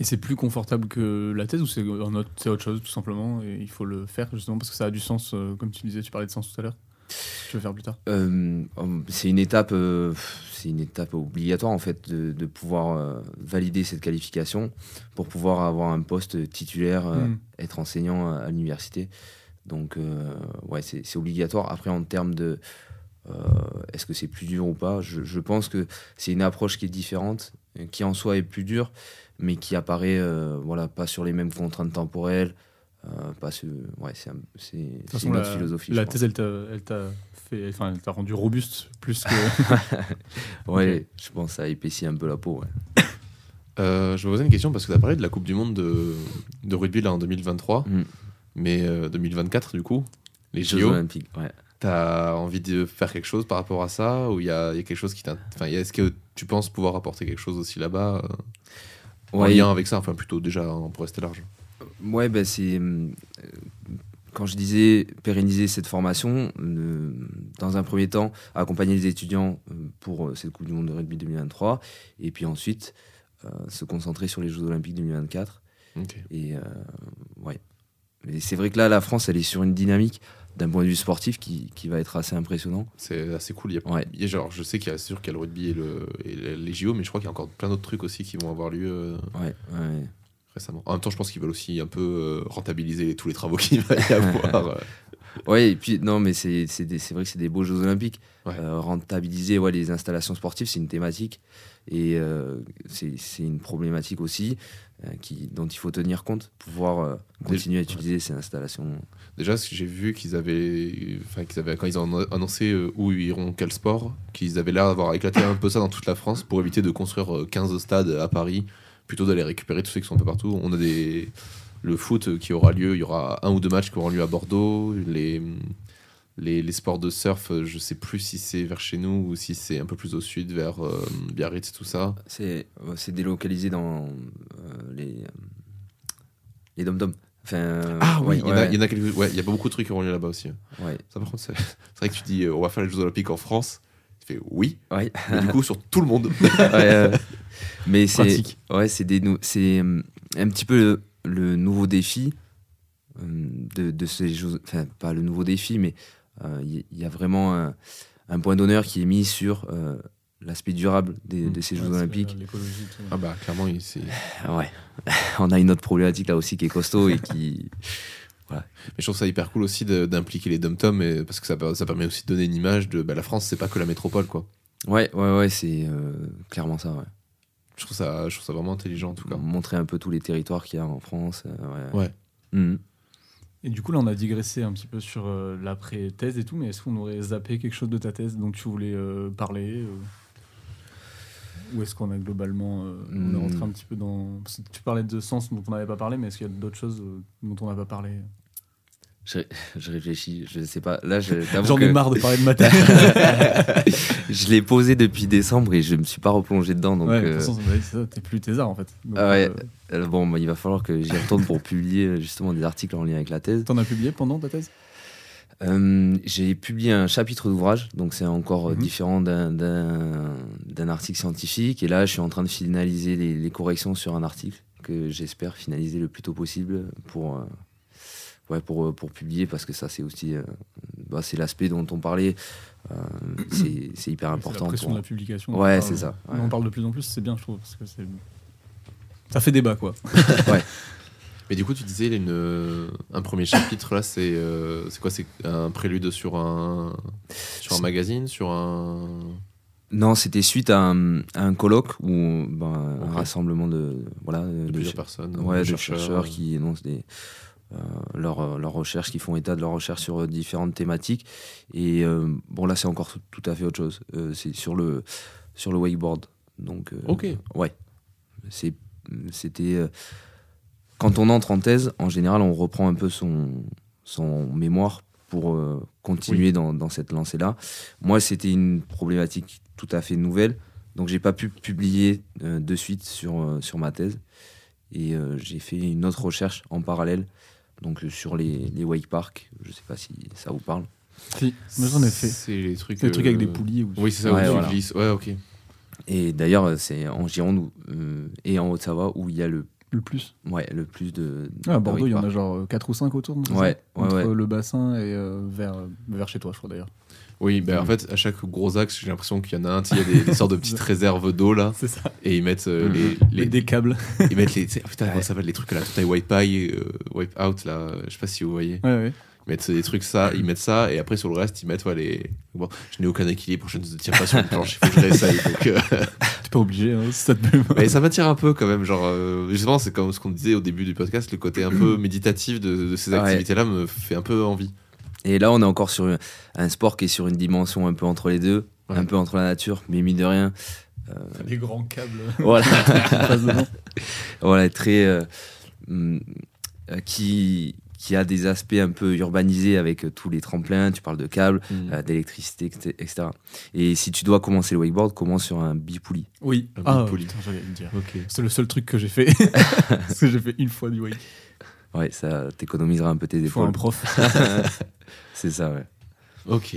Et c'est plus confortable que la thèse ou c'est autre, chose tout simplement et il faut le faire justement parce que ça a du sens, euh, comme tu disais, tu parlais de sens tout à l'heure. Tu veux faire plus tard? Euh, c'est une étape, euh, c'est une étape obligatoire en fait de, de pouvoir valider cette qualification pour pouvoir avoir un poste titulaire, euh, Mm. être enseignant à, à l'université. Donc ouais, c'est obligatoire. Après en termes de euh, est-ce que c'est plus dur ou pas, je, je pense que c'est une approche qui est différente, qui en soi est plus dure, mais qui apparaît euh, voilà pas sur les mêmes contraintes temporelles. euh, pas sur- ouais, c'est une la, autre philosophie. la thèse, elle t'a, fait, enfin, elle rendu robuste plus que. [laughs] Ouais, je pense que ça épaissit un peu la peau. ouais. Euh, je me posais une question parce que tu as parlé de la Coupe du Monde de, de rugby là en 2023, Mm. mais euh, 2024 du coup, les Jeux JO, olympiques, ouais. T'as envie de faire quelque chose par rapport à ça ou il y a, y a quelque chose qui Enfin, est-ce que tu penses pouvoir apporter quelque chose aussi là-bas euh, en Ouais, lien avec ça Enfin, plutôt déjà pour rester large? ouais bah c'est. euh, quand je disais pérenniser cette formation, euh, dans un premier temps, accompagner les étudiants euh, pour euh, cette Coupe du Monde de rugby 2023, et puis ensuite euh, se concentrer sur les Jeux Olympiques 2024. Ok. Et euh, ouais. Mais c'est vrai que là, la France, elle est sur une dynamique d'un point de vue sportif qui, qui va être assez impressionnant. C'est assez cool. Il y a- Ouais. il y a- genre, je sais qu'il y a sûr qu'il y a le rugby et, le, et les JO, mais je crois qu'il y a encore plein d'autres trucs aussi qui vont avoir lieu euh, Ouais, ouais. récemment. En même temps, je pense qu'ils veulent aussi un peu euh, rentabiliser tous les travaux [laughs] qu'il va y avoir. euh. [laughs] Ouais, et puis non, mais c'est vrai que c'est des beaux Jeux Olympiques. Euh, rentabiliser ouais, les installations sportives, c'est une thématique et euh, c'est une problématique aussi qui, dont il faut tenir compte, pouvoir euh, continuer à utiliser ces installations. Déjà, j'ai vu qu'ils avaient, qu'ils avaient quand ils ont annoncé euh, où ils iront quel sport, qu'ils avaient l'air d'avoir éclaté un peu ça dans toute la France pour éviter de construire euh, 15 stades à Paris, plutôt d'aller récupérer tous ceux qui sont un peu partout. On a des le foot euh, qui aura lieu, il y aura un ou deux matchs qui auront lieu à Bordeaux, les les, les sports de surf, euh, je sais plus si c'est vers chez nous ou si c'est un peu plus au sud, vers euh, Biarritz, tout ça. C'est délocalisé dans euh, les, euh, les dom-toms. Enfin, Ah oui, ouais, il y en a- ouais, il y, en a quelques. Ouais, il y a pas beaucoup de trucs qui ont lieu là-bas aussi. ouais, Ça, par contre, c'est vrai que tu dis, on va faire les Jeux Olympiques en France. Tu fais oui, ouais. mais du coup, sur tout le monde. [laughs] Mais c'est ouais, c'est des c'est un petit peu le, le nouveau défi de, de ces jeux. Enfin, pas le nouveau défi, mais il y, y a vraiment un, un point d'honneur qui est mis sur euh, l'aspect durable des- de ces Ouais, Jeux c'est Olympiques. Ah bah, clairement, il- c'est. Ouais, [laughs] on a une autre problématique là aussi qui est costaud et qui. Mais je trouve ça hyper cool aussi d'impliquer les dom-toms et- parce que ça, per- ça permet aussi de donner une image de bah, la France, c'est pas que la métropole quoi. Ouais, ouais, ouais, c'est euh, clairement ça. Ouais. Je trouve ça, je trouve ça vraiment intelligent en tout cas. Montrer un peu tous les territoires qu'il y a en France. euh, ouais. Ouais. Mhm. Et du coup, là, on a digressé un petit peu sur euh, l'après-thèse et tout, mais est-ce qu'on aurait zappé quelque chose de ta thèse dont tu voulais euh, parler euh, Ou est-ce qu'on a globalement. euh, on est Hmm. rentré un petit peu dans. Tu parlais de sens dont on n'avait pas parlé, mais est-ce qu'il y a d'autres choses dont on n'a pas parlé? Je, je réfléchis, je sais pas. Là, J'en ai que marre de parler de ma thèse. [laughs] je l'ai posé depuis décembre et je me suis pas replongé dedans. Donc, ouais, de euh, toute façon, t'es plus thésard en fait. Donc, Ah ouais. euh, euh, bon, bah, il va falloir que j'y retourne pour publier euh, justement des articles en lien avec la thèse. T'en as publié pendant ta thèse? Euh, J'ai publié un chapitre d'ouvrage, donc c'est encore Mhm. différent d'un- article scientifique. Et là, je suis en train de finaliser les, les corrections sur un article que j'espère finaliser le plus tôt possible pour, ouais, pour, euh, pour publier, parce que ça, c'est aussi euh, bah, c'est l'aspect dont on parlait. Euh, [clears throat] c'est c'est hyper important. la pression pour- de la publication. Ouais, on c'est ça, On ouais. en parle de plus en plus, c'est bien, je trouve, parce que c'est. Ça fait débat, quoi. [laughs] Mais du coup, tu disais il y a une, un premier chapitre là, c'est euh, c'est quoi? C'est un prélude sur un sur un magazine, sur un. Non, c'était suite à un, à un colloque ou ben, un rassemblement de voilà de de, plusieurs personnes, ouais, de de chercheurs, qui énoncent des, euh, leurs leurs recherches, qui font état de leurs recherches sur euh, différentes thématiques. Et euh, bon, là, c'est encore tout, à fait autre chose. Euh, c'est sur le, sur le wakeboard. Donc, euh, Ok. ouais. C'était. euh, quand on entre en thèse, en général, on reprend un peu son, son mémoire pour euh, continuer dans, dans cette lancée-là. Moi, c'était une problématique tout à fait nouvelle. Donc, j'ai pas pu publier euh, de suite sur, euh, sur ma thèse. Et euh, j'ai fait une autre recherche en parallèle, donc euh, sur les, les wake parks. Je sais pas si ça vous parle. Si, moi j'en ai fait. C'est les trucs. Des trucs avec des euh, poulies. Où Oui, c'est ça. Ouais, où tu voilà. glisses. Ouais, ok. Et d'ailleurs, c'est en Gironde où, euh, et en Haute-Savoie où il y a le, Le plus. ouais, le plus de. Ah, à de Bordeaux, il y en a genre 4 ou 5 autour. Ouais, ouais, Entre ouais. le bassin et euh, vers, vers chez toi, je crois d'ailleurs. Oui, ben en Mm. fait, à chaque gros axe, j'ai l'impression qu'il y en a un, il y a des, des sortes de petites [laughs] réserves d'eau là, C'est ça. et ils mettent euh, Mm. les, Les, des câbles. [laughs] ils mettent les, sais, putain, comment Ouais. ça s'appelle les trucs à la taille wipe euh, wipe out là, je sais pas si vous voyez. Ouais, ouais. Ils mettent des trucs ça, ils mettent ça, et après sur le reste, ils mettent ouais, les. Bon, je n'ai aucun équilibre, je ne tiens pas sur une planche, il faut que je réessaye. [laughs] Donc, euh, T'es pas obligé, hein, si ça te plaît. Mais ça m'attire un peu quand même, genre euh, justement, c'est comme ce qu'on disait au début du podcast, le côté un peu [clears throat] méditatif de, de ces activités-là me fait un peu envie. Et là, on est encore sur un sport qui est sur une dimension un peu entre les deux, Ouais. un peu entre la nature, mais mine de rien. euh, Les grands câbles [laughs] voilà. [laughs] très. euh, hum, euh, qui, qui a des aspects un peu urbanisés avec tous les tremplins, tu parles de câbles, euh, d'électricité, etc. Et si tu dois commencer le wakeboard, commence sur un bipoulis. Oui. Un Ah, putain, j'allais le dire. Ok. C'est le seul truc que j'ai fait. [laughs] Parce que j'ai fait une fois du wake. Ouais, ça t'économisera un peu tes Il faut un épaules. prof. [laughs] C'est ça, ouais. Ok.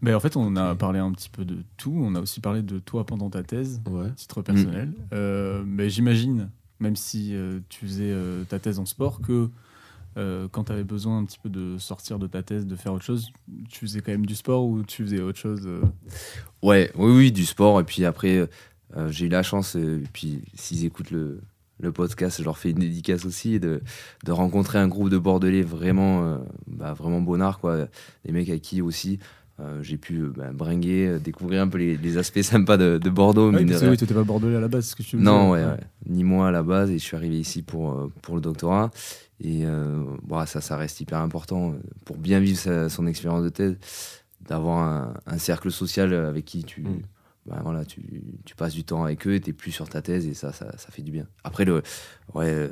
Mais en fait, on a parlé un petit peu de tout. On a aussi parlé de toi pendant ta thèse, Ouais. titre personnel. Euh, mais j'imagine, même si euh, tu faisais euh, ta thèse en sport, que euh, quand tu avais besoin un petit peu de sortir de ta thèse, de faire autre chose, tu faisais quand même du sport ou tu faisais autre chose euh, Ouais, oui, oui, du sport. Et puis après, j'ai eu la chance, et puis s'ils écoutent le, le podcast, je leur fais une dédicace aussi, de, de rencontrer un groupe de Bordelais vraiment, euh, bah, vraiment bonnard, quoi. Des mecs à qui aussi euh, j'ai pu euh, bah, bringuer, euh, découvrir un peu les, les aspects sympas de, de Bordeaux. Rien. oui, t'étais pas bordelais à la base, ce que tu me Non, ouais, ouais. Ni moi à la base, et je suis arrivé ici pour, pour le doctorat. Et euh, bon, ça, ça reste hyper important pour bien vivre sa- son expérience de thèse, d'avoir un, un cercle social avec qui tu, Mm. Bah, voilà, tu, tu passes du temps avec eux, tu plus sur ta thèse, et ça, ça, ça fait du bien. Après, le, ouais, euh,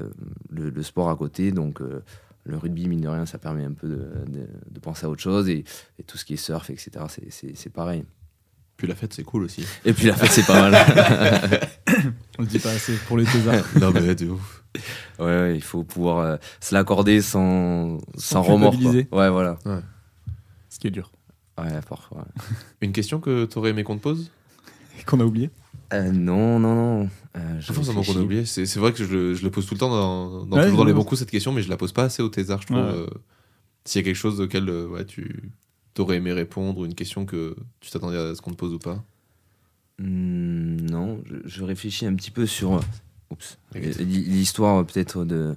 le, le sport à côté, donc euh, le rugby, mine de rien, ça permet un peu de, de, de penser à autre chose, et, et tout ce qui est surf, etc., c'est- c'est c'est pareil. Puis la fête, c'est cool aussi. Et puis la fête, c'est pas mal. [laughs] On le dit pas assez pour les thésards. non, mais de ouf. Ouais, ouais, il faut pouvoir euh, se l'accorder sans, sans, Sans remords. quoi. Ouais, voilà. Ce qui est dur. Ouais, parfois. Une question que t'aurais aimé qu'on te pose? [laughs] qu'on a oublié. Euh, non, non, non. Euh, je Pas forcément qu'on a oublié. C'est c'est vrai que je, le- je le pose tout le temps dans, dans, Ouais, toujours dans les bons coups cette question, mais je la pose pas assez au thésard, je trouve. Ouais. euh, S'il y a quelque chose auquel euh, ouais, tu t'aurais aimé répondre, ou une question que tu t'attendais à ce qu'on te pose ou pas. Hmm, non, je, je réfléchis un petit peu sur euh, oups, l'histoire peut-être de,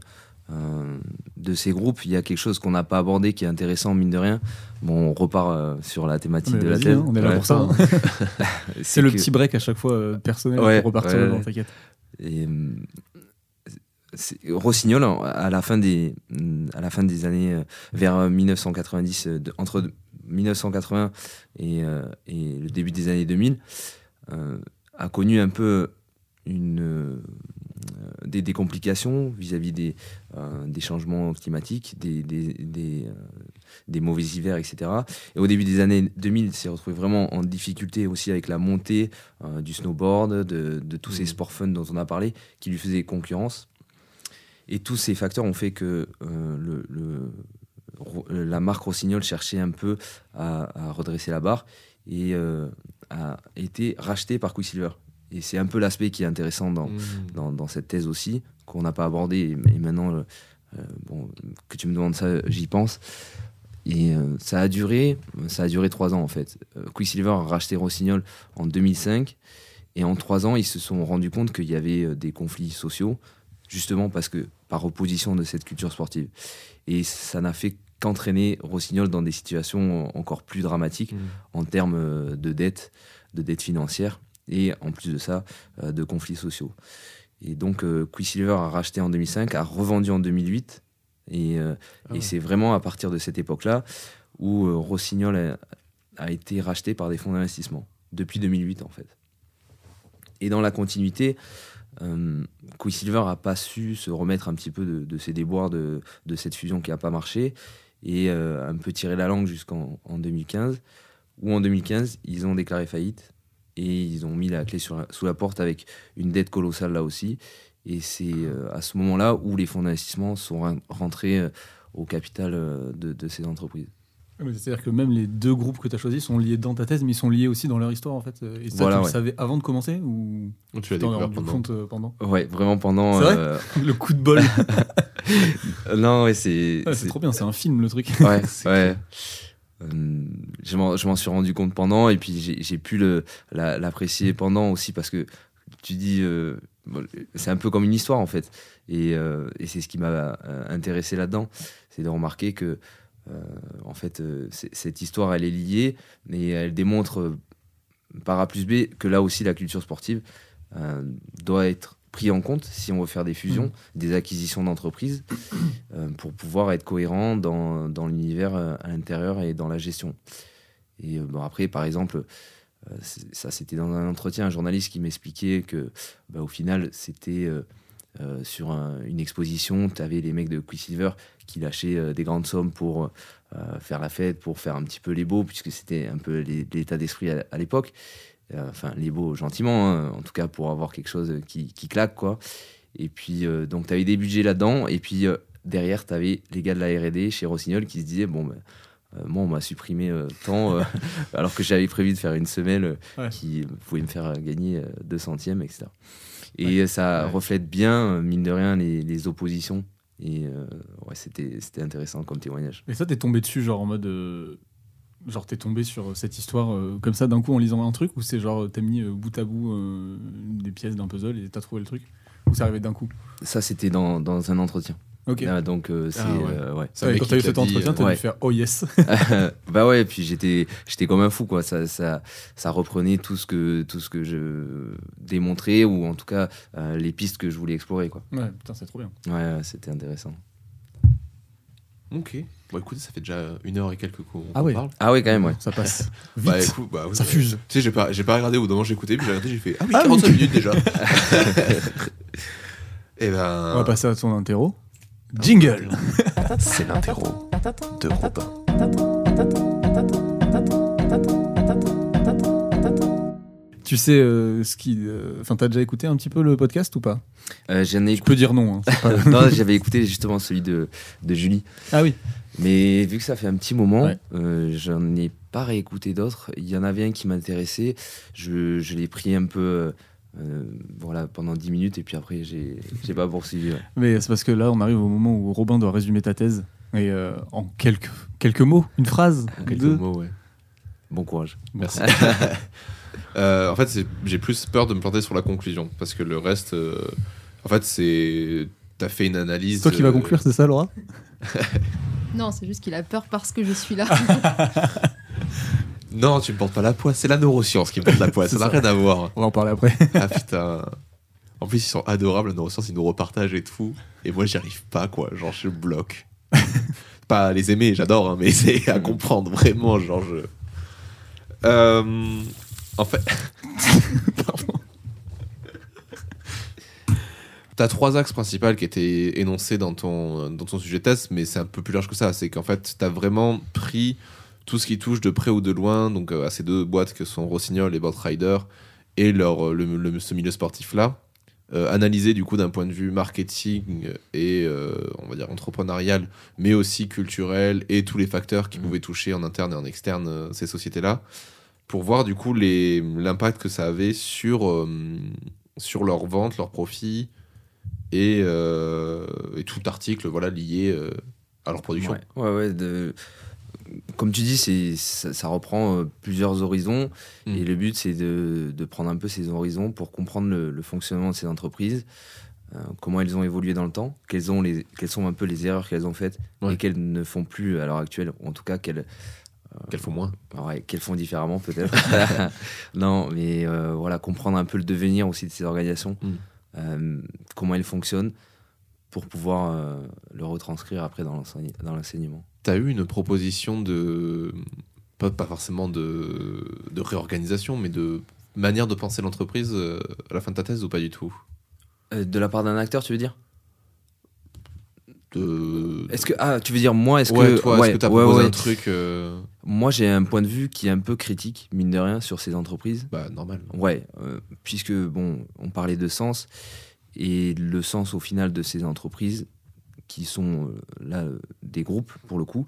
euh, de ces groupes. Il y a quelque chose qu'on n'a pas abordé qui est intéressant, mine de rien. Bon, on repart euh, sur la thématique de la thèse. hein, on est là Ouais. pour ça. hein. [laughs] C'est le que- petit break à chaque fois euh, personnel Ouais, pour repartir ouais, dedans, ouais. t'inquiète. Et, Rossignol, à la fin des, à la fin des années, vers euh, 1990, euh, de- entre 1980 et, et le début des années 2000, euh, a connu un peu une, des, des complications vis-à-vis des, euh, des changements climatiques, des, des, des, euh, mauvais hivers, etc. Et au début des années 2000, il s'est retrouvé vraiment en difficulté aussi avec la montée euh, du snowboard, de, de tous ces Mhm. sports fun dont on a parlé, qui lui faisaient concurrence. Et tous ces facteurs ont fait que euh, le, le- Ro- euh, la marque Rossignol cherchait un peu à, à redresser la barre et euh, a été rachetée par Quicksilver. Et c'est un peu l'aspect qui est intéressant dans, Mmh. dans, dans cette thèse aussi, qu'on n'a pas abordé. Et, et maintenant, euh, bon, que tu me demandes ça, j'y pense. Et euh, ça a duré, ça a duré trois ans en fait. Euh, Quicksilver a racheté Rossignol en 2005, et en trois ans, ils se sont rendus compte qu'il y avait euh, des conflits sociaux, justement parce que par opposition de cette culture sportive. Et ça n'a fait qu'entraîner Rossignol dans des situations encore plus dramatiques Mmh. en termes de dette, de dette financière et en plus de ça, euh, de conflits sociaux. Et donc, euh, Quicksilver a racheté en 2005, a revendu en 2008. Et, euh, Ah et c'est vraiment à partir de cette époque-là où Rossignol a, a été racheté par des fonds d'investissement, depuis 2008 en fait. Et dans la continuité, euh, Quicksilver n'a pas su se remettre un petit peu de, de ses déboires de, de cette fusion qui n'a pas marché et euh, un peu tirer la langue jusqu'en en 2015, où en 2015, ils ont déclaré faillite et ils ont mis la clé sur la- sous la porte avec une dette colossale là aussi. Et c'est euh, à ce moment-là où les fonds d'investissement sont ren- rentrés euh, au capital euh, de, de ces entreprises. C'est-à-dire que même les deux groupes que tu as choisis sont liés dans ta thèse, mais ils sont liés aussi dans leur histoire en fait. Et ça, Voilà, tu ouais. le savais avant de commencer ou Oh, tu t'en as découvert rendu pendant. compte euh, pendant? Ouais, vraiment pendant. C'est vrai? euh, [laughs] Le coup de bol. [laughs] non, ouais, c'est. Ouais, c'est trop bien, c'est un film le truc. Ouais, [laughs] C'est ouais. Euh, je m'en suis rendu compte pendant et puis j'ai pu la- l'apprécier pendant aussi parce que tu dis euh, c'est un peu comme une histoire en fait. Et, euh, et c'est ce qui m'a euh, intéressé là-dedans. C'est de remarquer que en fait cette histoire elle est liée mais elle démontre par A plus B que là aussi la culture sportive doit être pris en compte si on veut faire des fusions, des acquisitions d'entreprises, euh, pour pouvoir être cohérent dans, dans l'univers euh, à l'intérieur et dans la gestion. Et euh, bon, après, par exemple, euh, ça c'était dans un entretien, un journaliste qui m'expliquait que bah, au final, c'était euh, sur un- une exposition, tu avais les mecs de Quicksilver qui lâchaient des grandes sommes pour faire la fête, pour faire un petit peu les beaux, puisque c'était un peu l'état d'esprit à, l'époque. Enfin, les beaux gentiment, hein, en tout cas pour avoir quelque chose qui, claque, quoi. Et puis, donc, tu avais des budgets là-dedans, et puis derrière, tu avais les gars de la RD chez Rossignol qui se disaient, bon, ben, moi, on m'a supprimé euh, tant, euh, [laughs] alors que j'avais prévu de faire une semelle euh, Ouais. qui pouvait me faire gagner euh, 2 centièmes, etc. Et ça Ouais. reflète bien, euh, mine de rien, les, les oppositions. Et euh, ouais, c'était c'était intéressant comme témoignage. Et ça, t'es tombé dessus, genre en mode. euh, Genre, t'es tombé sur cette histoire euh, comme ça d'un coup en lisant un truc ou c'est genre, t'as mis euh, bout à bout euh, des pièces d'un puzzle et t'as trouvé le truc Ou c'est arrivé d'un coup? Ça, c'était dans, dans un entretien. Ok. Ah, donc, euh, c'est. Ah ouais. euh, ouais. Quand t'as eu cet entretien, t'as ouais. dû faire oh yes. [laughs] bah ouais, puis j'étais, j'étais comme un fou, quoi. Ça, ça, ça reprenait tout ce que, tout ce que je démontrais, ou en tout cas euh, les pistes que je voulais explorer, quoi. ouais, putain, c'est trop bien. Ouais, c'était intéressant. Ok. Bon, écoutez, ça fait déjà une heure et quelques qu'on Ah ouais. parle. Ah ouais, quand même, ouais. Ça passe. [laughs] Vite. Bah, écoute, bah, oui, Ça fuse. Tu sais, j'ai pas, j'ai pas regardé au moment où j'ai écouté, puis j'ai regardé, j'ai fait Ah oui, Ah oui. 45 minutes déjà. [laughs] Et On ben. va passer à ton interro. Jingle C'est l'interro de Robin. Tu sais euh, ce qui. euh, Enfin, t'as déjà écouté un petit peu le podcast ou pas? Euh, J'en ai Tu peux dire non. hein, [laughs] pas- non, j'avais écouté justement celui de, de Julie. ah oui. Mais vu que ça fait un petit moment, Ouais. euh, j'en ai pas réécouté d'autres. Il y en avait un qui m'intéressait. Je, je l'ai pris un peu euh, voilà, pendant 10 minutes et puis après, j'ai j'ai pas poursuivi. ouais. Mais c'est parce que là, on arrive au moment où Robin doit résumer ta thèse. Et euh, en quelques, quelques mots, une phrase, Quelques deux. mots, ouais. Bon courage. Merci. [laughs] [laughs] Euh, en fait, j'ai plus peur de me planter sur la conclusion parce que le reste, euh, en fait, c'est. T'as fait une analyse. C'est toi qui vas conclure, c'est ça, Laura? [laughs] Non, c'est juste qu'il a peur parce que je suis là. Non, tu me portes pas la poisse, c'est la neuroscience qui me porte la poisse, ça n'a rien à voir. On va en parler après. Ah putain. En plus, ils sont adorables, la neuroscience, ils nous repartagent et tout. Et moi, j'y arrive pas, quoi. Genre, je bloque. [laughs] pas à les aimer, j'adore, hein, mais c'est à comprendre vraiment, genre, je. Euh, en fait. [laughs] Pardon. T'as trois axes principaux qui étaient énoncés dans ton, dans ton sujet thèse, mais c'est un peu plus large que ça. C'est qu'en fait, t'as vraiment pris tout ce qui touche de près ou de loin, donc euh, à ces deux boîtes que sont Rossignol et Botrider, et leur, euh, le, le- ce milieu sportif-là, euh, analysé du coup d'un point de vue marketing et, euh, on va dire, entrepreneurial, mais aussi culturel, et tous les facteurs qui Mhm. pouvaient toucher en interne et en externe euh, ces sociétés-là, pour voir du coup l'impact que ça avait sur, sur leur vente, leurs profits, et, et tout article voilà, lié à leur production. Ouais, ouais, ouais, de- Comme tu dis, c'est ça, ça reprend euh, plusieurs horizons. Mm. Et le but, c'est de, de prendre un peu ces horizons pour comprendre le, le fonctionnement de ces entreprises, euh, comment elles ont évolué dans le temps, quelles, ont les, quelles sont un peu les erreurs qu'elles ont faites Ouais. et qu'elles ne font plus à l'heure actuelle, ou en tout cas qu'elles Qu'elles font moins. ouais, qu'elles font différemment peut-être. [laughs] non, mais euh, voilà, comprendre un peu le devenir aussi de ces organisations, Mm. euh, comment elles fonctionnent, pour pouvoir euh, le retranscrire après dans l'enseign- dans l'enseignement. T'as eu une proposition de. Pas, pas forcément de, de réorganisation, mais de manière de penser l'entreprise euh, à la fin de ta thèse ou pas du tout? Euh, de la part d'un acteur, tu veux dire? De... Est-ce que ah, tu veux dire moi Est-ce ouais, que toi, ouais, est-ce que t'as ouais, proposé ouais. un truc euh, Moi, j'ai un point de vue qui est un peu critique, mine de rien, sur ces entreprises. Bah, normal. Ouais, euh, puisque bon, on parlait de sens et le sens au final de ces entreprises qui sont euh, là des groupes pour le coup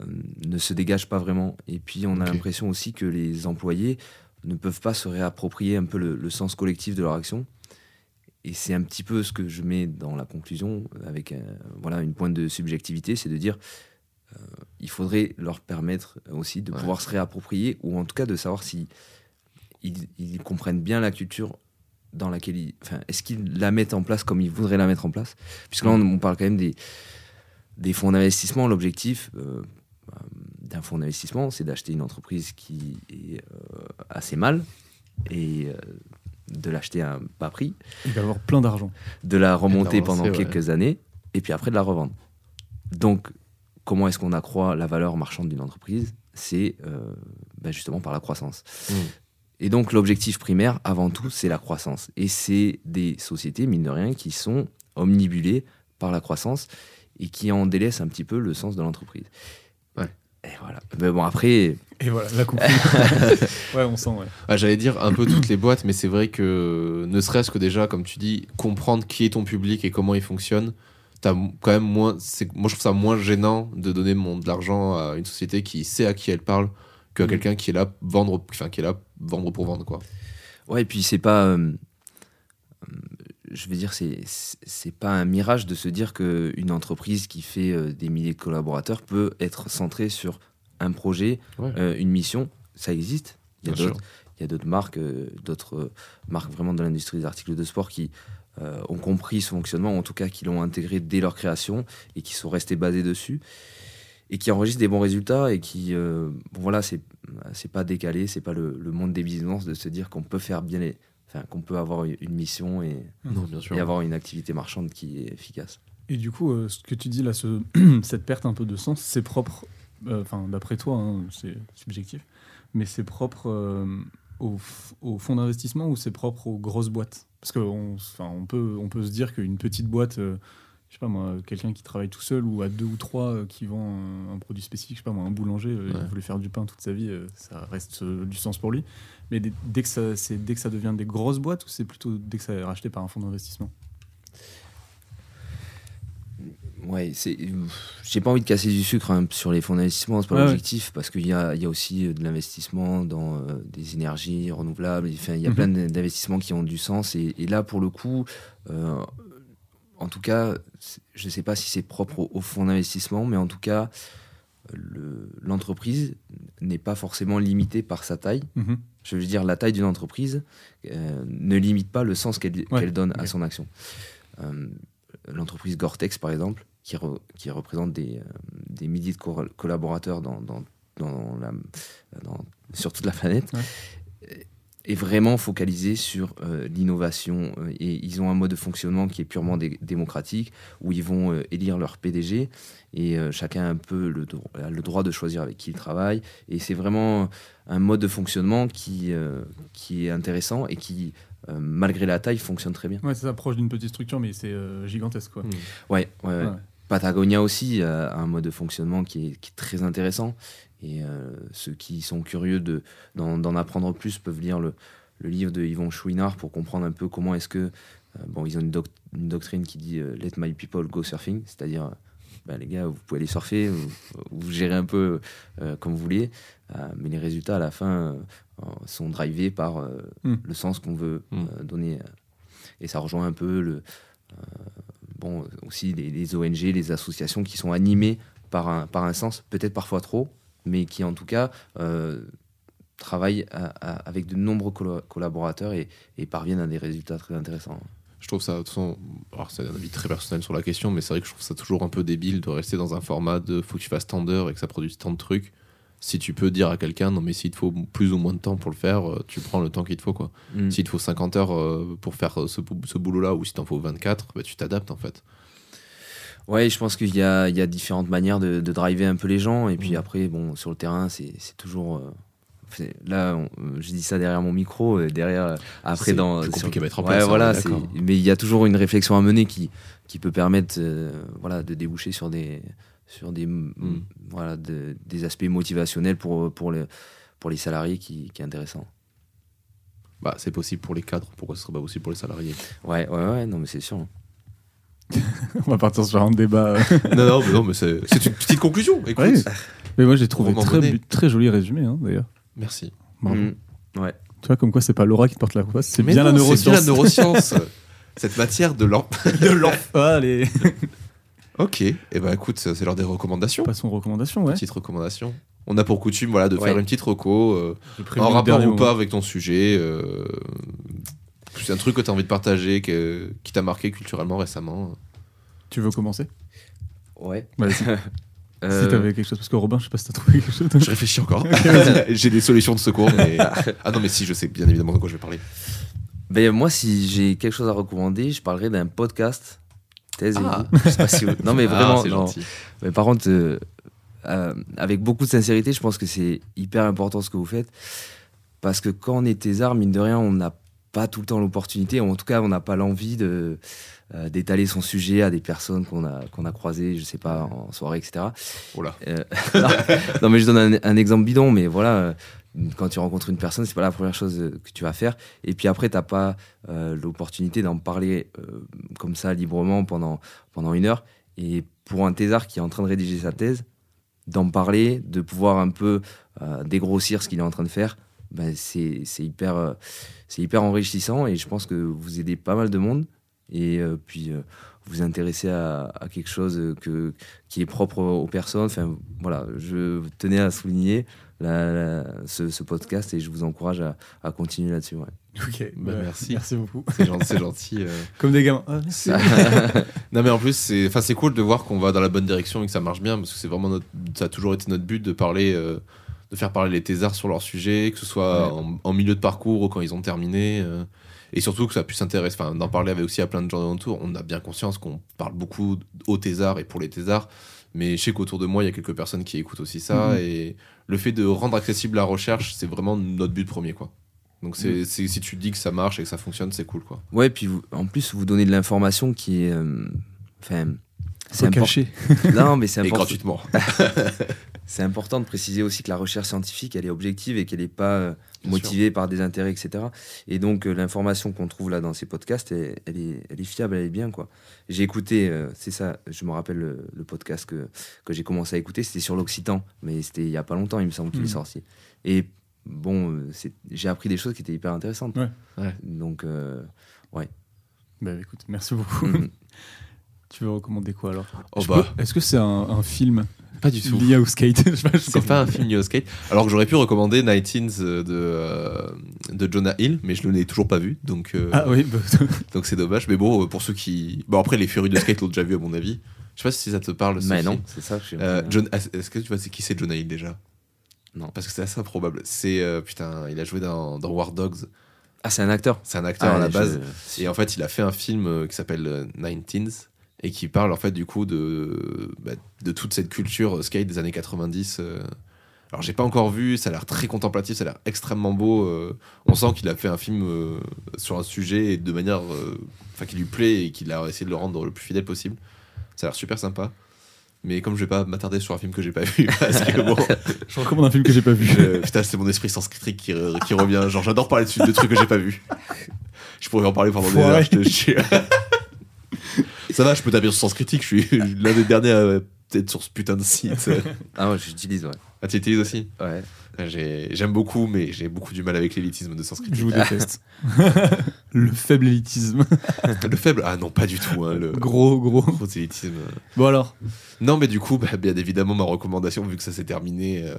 euh, ne se dégagent pas vraiment. Et puis on a l'impression aussi que les employés ne peuvent pas se réapproprier un peu le, le sens collectif de leur action. Et c'est un petit peu ce que je mets dans la conclusion avec euh, voilà une pointe de subjectivité, c'est de dire euh, il faudrait leur permettre aussi de Ouais. pouvoir se réapproprier ou en tout cas de savoir si ils, ils comprennent bien la culture dans laquelle ils. Enfin, est-ce qu'ils la mettent en place comme ils voudraient la mettre en place? Puisque là, on, on parle quand même des, des fonds d'investissement. L'objectif euh, euh, d'un fonds d'investissement, c'est d'acheter une entreprise qui est euh, assez mal et euh, de l'acheter à un bas prix, Il va avoir plein d'argent. de la remonter pendant ouais. quelques années et puis après de la revendre. Donc, comment est-ce qu'on accroît la valeur marchande d'une entreprise? C'est euh, ben justement par la croissance. Mm. Et donc l'objectif primaire, avant tout, c'est la croissance. Et c'est des sociétés, mine de rien, qui sont omnibulées par la croissance et qui en délaissent un petit peu le sens de l'entreprise. Ouais. Et voilà. Mais bon, après, [laughs] Et voilà, la conclusion. [laughs] ouais, on sent, ouais. Ah, J'allais dire un peu toutes les boîtes, mais c'est vrai que ne serait-ce que déjà, comme tu dis, comprendre qui est ton public et comment il fonctionne, t'as m- quand même moins. c'est- Moi, je trouve ça moins gênant de donner mon, de l'argent à une société qui sait à qui elle parle qu'à Mhm. quelqu'un qui est là vendre, enfin qui est là vendre pour vendre quoi. ouais, et puis c'est pas. euh, euh, je veux dire, c'est c'est pas un mirage de se dire qu'une entreprise qui fait euh, des milliers de collaborateurs peut être centrée sur un projet, Ouais. euh, une mission. Ça existe. Il y a Bien sûr. d'autres il y a d'autres marques, d'autres marques vraiment de l'industrie des articles de sport qui ont compris ce fonctionnement, en tout cas qui l'ont intégré dès leur création et qui sont restés basés dessus et qui enregistrent des bons résultats et qui, euh, bon, voilà, c'est c'est pas décalé, c'est pas le, le monde des business de se dire qu'on peut faire bien les, enfin qu'on peut avoir une mission et, Non, bien sûr. et avoir une activité marchande qui est efficace. Et du coup, euh, ce que tu dis là, ce- [clears throat] cette perte un peu de sens, c'est propre, euh, enfin d'après toi, hein, c'est subjectif, mais c'est propre euh, au, fonds d'investissement ou c'est propre aux grosses boîtes? Parce qu'on on peut, on peut se dire qu'une petite boîte je sais pas moi, quelqu'un qui travaille tout seul ou à deux ou trois euh, qui vend un, un produit spécifique, je sais pas moi, un boulanger, euh, Ouais. il voulait faire du pain toute sa vie, euh, ça reste euh, du sens pour lui. Mais dès, dès que ça, c'est dès que ça devient des grosses boîtes ou c'est plutôt dès que ça est racheté par un fonds d'investissement? Ouais, c'est. J'ai pas envie de casser du sucre hein, sur les fonds d'investissement, c'est pas Ouais, l'objectif, parce qu'il y a, y a aussi de l'investissement dans des énergies renouvelables. Il y a Mhm. plein d'investissements qui ont du sens. Et, et là, pour le coup, en tout cas, je sais pas si c'est propre au, au fonds d'investissement, mais en tout cas, le- l'entreprise n'est pas forcément limitée par sa taille. Mhm. Je veux dire, la taille d'une entreprise euh, ne limite pas le sens qu'elle Ouais, donne à son action. Euh, L'entreprise Gore-Tex, par exemple, qui, re- qui représente des, euh, des milliers de collaborateurs dans, dans, dans la, dans- sur toute la planète, Ouais. Est vraiment focalisée sur euh, l'innovation. euh, et ils ont un mode de fonctionnement qui est purement dé- démocratique, où ils vont euh, élire leur PDG, et euh, chacun a un peu le, dro- a le droit de choisir avec qui il travaille. Et c'est vraiment un mode de fonctionnement qui, euh, qui est intéressant et qui, euh, malgré la taille, fonctionne très bien. Ouais, c'est ça, proche d'une petite structure, mais c'est euh, gigantesque quoi. Mm. Ouais, ouais, ouais. Ouais. Patagonia aussi a un mode de fonctionnement qui est, qui est très intéressant. Et euh, ceux qui sont curieux de- d'en apprendre plus peuvent lire le, le livre de Yvon Chouinard pour comprendre un peu comment est-ce que. euh, bon, ils ont une, doc- une doctrine qui dit euh, Let my people go surfing, c'est-à-dire. euh, bah, les gars, vous pouvez aller surfer, vous, vous gérez un peu euh, comme vous voulez, mais les résultats à la fin sont drivés par euh, Mm. le sens qu'on veut Mm. euh, donner. Et ça rejoint un peu le, bon, aussi les, les ONG, les associations qui sont animées par un, par un sens, peut-être parfois trop, mais qui en tout cas euh, travaillent à- à- avec de nombreux collaborateurs et, et parviennent à des résultats très intéressants. Je trouve ça, de toute façon, alors c'est un avis très personnel sur la question, mais c'est vrai que je trouve ça toujours un peu débile de rester dans un format de faut que tu fasses tant d'heures et que ça produise tant de trucs. Si tu peux dire à quelqu'un, non mais s'il te faut plus ou moins de temps pour le faire, euh, tu prends le temps qu'il te faut quoi. Mm. S'il te faut 50 heures euh, pour faire ce, ce boulot-là, ou si t'en faut 24, bah, tu t'adaptes en fait. Ouais, je pense qu'il y a, il y a différentes manières de, de driver un peu les gens. Et puis Mm. après, bon, sur le terrain, c'est c'est toujours. euh, c'est- là, on- je dis ça derrière mon micro, euh, derrière. euh, Après, C'est dans. sur- compliqué à mettre en Ouais, place, hein, voilà. c'est-. Mais il y a toujours une réflexion à mener qui, qui peut permettre euh, voilà, de déboucher sur des, sur des, Mm. voilà, de- des aspects motivationnels pour, pour, les, pour les salariés qui, qui est intéressant. Bah, c'est possible pour les cadres, pourquoi ce serait pas possible pour les salariés? Ouais, ouais, ouais, non, mais c'est sûr. [laughs] On va partir sur un débat. euh. Non, non, mais, non, mais c'est une petite conclusion. Écoute, Ouais. Mais moi j'ai trouvé très, très joli résumé hein, d'ailleurs. merci. Mm. Ouais. Tu vois comme quoi c'est pas Laura qui te porte la face, c'est bien, bien la neuroscience. [laughs] Cette matière de l'en. [laughs] de l'enfant. Allez. Ok, et eh ben écoute, c'est l'heure des recommandations. Passons aux recommandations, ouais. Petite recommandation. On a pour coutume voilà, de Ouais. faire une petite reco, euh, en rapport ou pas avec ton sujet. euh, c'est un truc que tu as envie de partager, que- qui t'a marqué culturellement récemment. Tu veux commencer? Ouais. Vas-y. [laughs] Si Euh, t'avais quelque chose, parce que Robin, je sais pas si t'as trouvé quelque chose. Je réfléchis encore. [laughs] [laughs] j'ai des solutions de secours, mais. Ah non, mais si, je sais bien évidemment de quoi je vais parler. Ben, moi, si j'ai quelque chose à recommander, je parlerai d'un podcast. Thèse Ah. Je sais pas si vous- Non, mais Ah, vraiment. c'est genre, gentil. mais par contre, euh, euh, avec beaucoup de sincérité, je pense que c'est hyper important ce que vous faites. Parce que quand on est thésard, mine de rien, on n'a pas tout le temps l'opportunité, ou en tout cas, on n'a pas l'envie de. euh, d'étaler son sujet à des personnes qu'on a, qu'on a croisées, je sais pas, en soirée, etc. Oh là. Euh, [laughs] non, non, mais je donne un, un exemple bidon, mais voilà, euh, quand tu rencontres une personne, c'est pas la première chose euh, que tu vas faire. Et puis après, t'as pas euh, l'opportunité d'en parler comme ça librement pendant, pendant une heure. Et pour un thésard qui est en train de rédiger sa thèse, d'en parler, de pouvoir un peu dégrossir ce qu'il est en train de faire, ben c'est c'est hyper, euh, c'est hyper enrichissant et je pense que vous aidez pas mal de monde. Et euh, puis, euh, vous intéressez à, à quelque chose que, qui est propre aux personnes. Enfin, voilà, je tenais à souligner la- la- ce, ce podcast et je vous encourage à, à continuer là-dessus. ouais. Ok, Bah, merci. Merci beaucoup. C'est gentil. c'est gentil euh. [laughs] Comme des gamins. Ah, merci. [laughs] Non mais en plus c'est enfin c'est cool de voir qu'on va dans la bonne direction et que ça marche bien parce que c'est vraiment notre ça a toujours été notre but de parler euh, de faire parler les thésards sur leur sujet que ce soit Ouais. en, en milieu de parcours ou quand ils ont terminé euh, et surtout que ça puisse s'intéresser enfin d'en parler avec aussi à plein de gens autour on a bien conscience qu'on parle beaucoup aux thésards et pour les thésards mais je sais qu'autour de moi il y a quelques personnes qui écoutent aussi ça Mhm. et le fait de rendre accessible la recherche c'est vraiment notre but premier quoi donc c'est c'est- si tu dis que ça marche et que ça fonctionne c'est cool quoi Ouais, puis vous- en plus, vous donnez de l'information qui est. euh, Enfin, C'est caché. Non, mais c'est [laughs] Et important. gratuitement. [laughs] C'est important de préciser aussi que la recherche scientifique, elle est objective et qu'elle n'est pas euh, Bien motivée par des intérêts, etc. Et donc, euh, l'information qu'on trouve là dans ces podcasts, elle, elle est, elle est fiable, elle est bien, quoi. J'ai écouté, euh, c'est ça, je me rappelle le, le podcast que, que j'ai commencé à écouter, c'était sur l'Occitan, mais c'était il y a pas longtemps, il me semble qu'il Mhm. est sorti. Et bon, j'ai appris des choses qui étaient hyper intéressantes. Ouais. Ouais. Donc, euh, Bah écoute, merci beaucoup. mhm. [laughs] tu veux recommander quoi alors? Oh bah, Est-ce que c'est un, un film? Pas du tout. lié au skate [laughs] C'est pas un film lié au skate. Alors que j'aurais pu recommander Nineteens euh, de, euh, de Jonah Hill, mais je ne l'ai toujours pas vu, donc euh, Ah oui, bah, [laughs] donc c'est dommage. Mais bon, pour ceux qui. Bon, après, les férus de skate l'ont déjà vu, à mon avis. Je sais pas si ça te parle. mais non, c'est ça. Euh, John- Est-ce que tu vois c'est qui c'est Jonah Hill déjà? Non. Parce que c'est assez improbable. C'est. euh, putain, il a joué dans, dans War Dogs. Ah, c'est un acteur. C'est un acteur à la je- base. Et en fait, il a fait un film qui s'appelle euh, Nineteens et qui parle en fait du coup de, bah, de toute cette culture euh, skate des années 90. euh. Alors j'ai pas encore vu, ça a l'air très contemplatif, ça a l'air extrêmement beau. euh. On sent qu'il a fait un film euh, sur un sujet et de manière, euh, enfin qui lui plaît et qu'il a essayé de le rendre le plus fidèle possible. Ça a l'air super sympa. Mais comme je vais pas m'attarder sur un film que j'ai pas vu, [laughs] parce que bon, Je recommande un film que j'ai pas vu. je- putain, c'est mon esprit sanskritique qui, re- qui revient. Genre, j'adore parler de, de trucs que j'ai pas vus. Je pourrais en parler pendant des Foiré. heures, je te jure. [laughs] Ça va, je peux taper sur Sens Critique, je suis [laughs] l'un des derniers à peut-être sur ce putain de site. [laughs] Ah, ouais, j'utilise, ouais. Ah, tu utilises aussi Ouais. J'ai- J'aime beaucoup, mais j'ai beaucoup du mal avec l'élitisme de Sens Je Critique. vous déteste. [laughs] le faible élitisme. Le faible Ah non, pas du tout. hein, le Gros, gros. gros élitisme. Bon alors, Non, mais du coup, bah, bien évidemment, ma recommandation, vu que ça s'est terminé euh,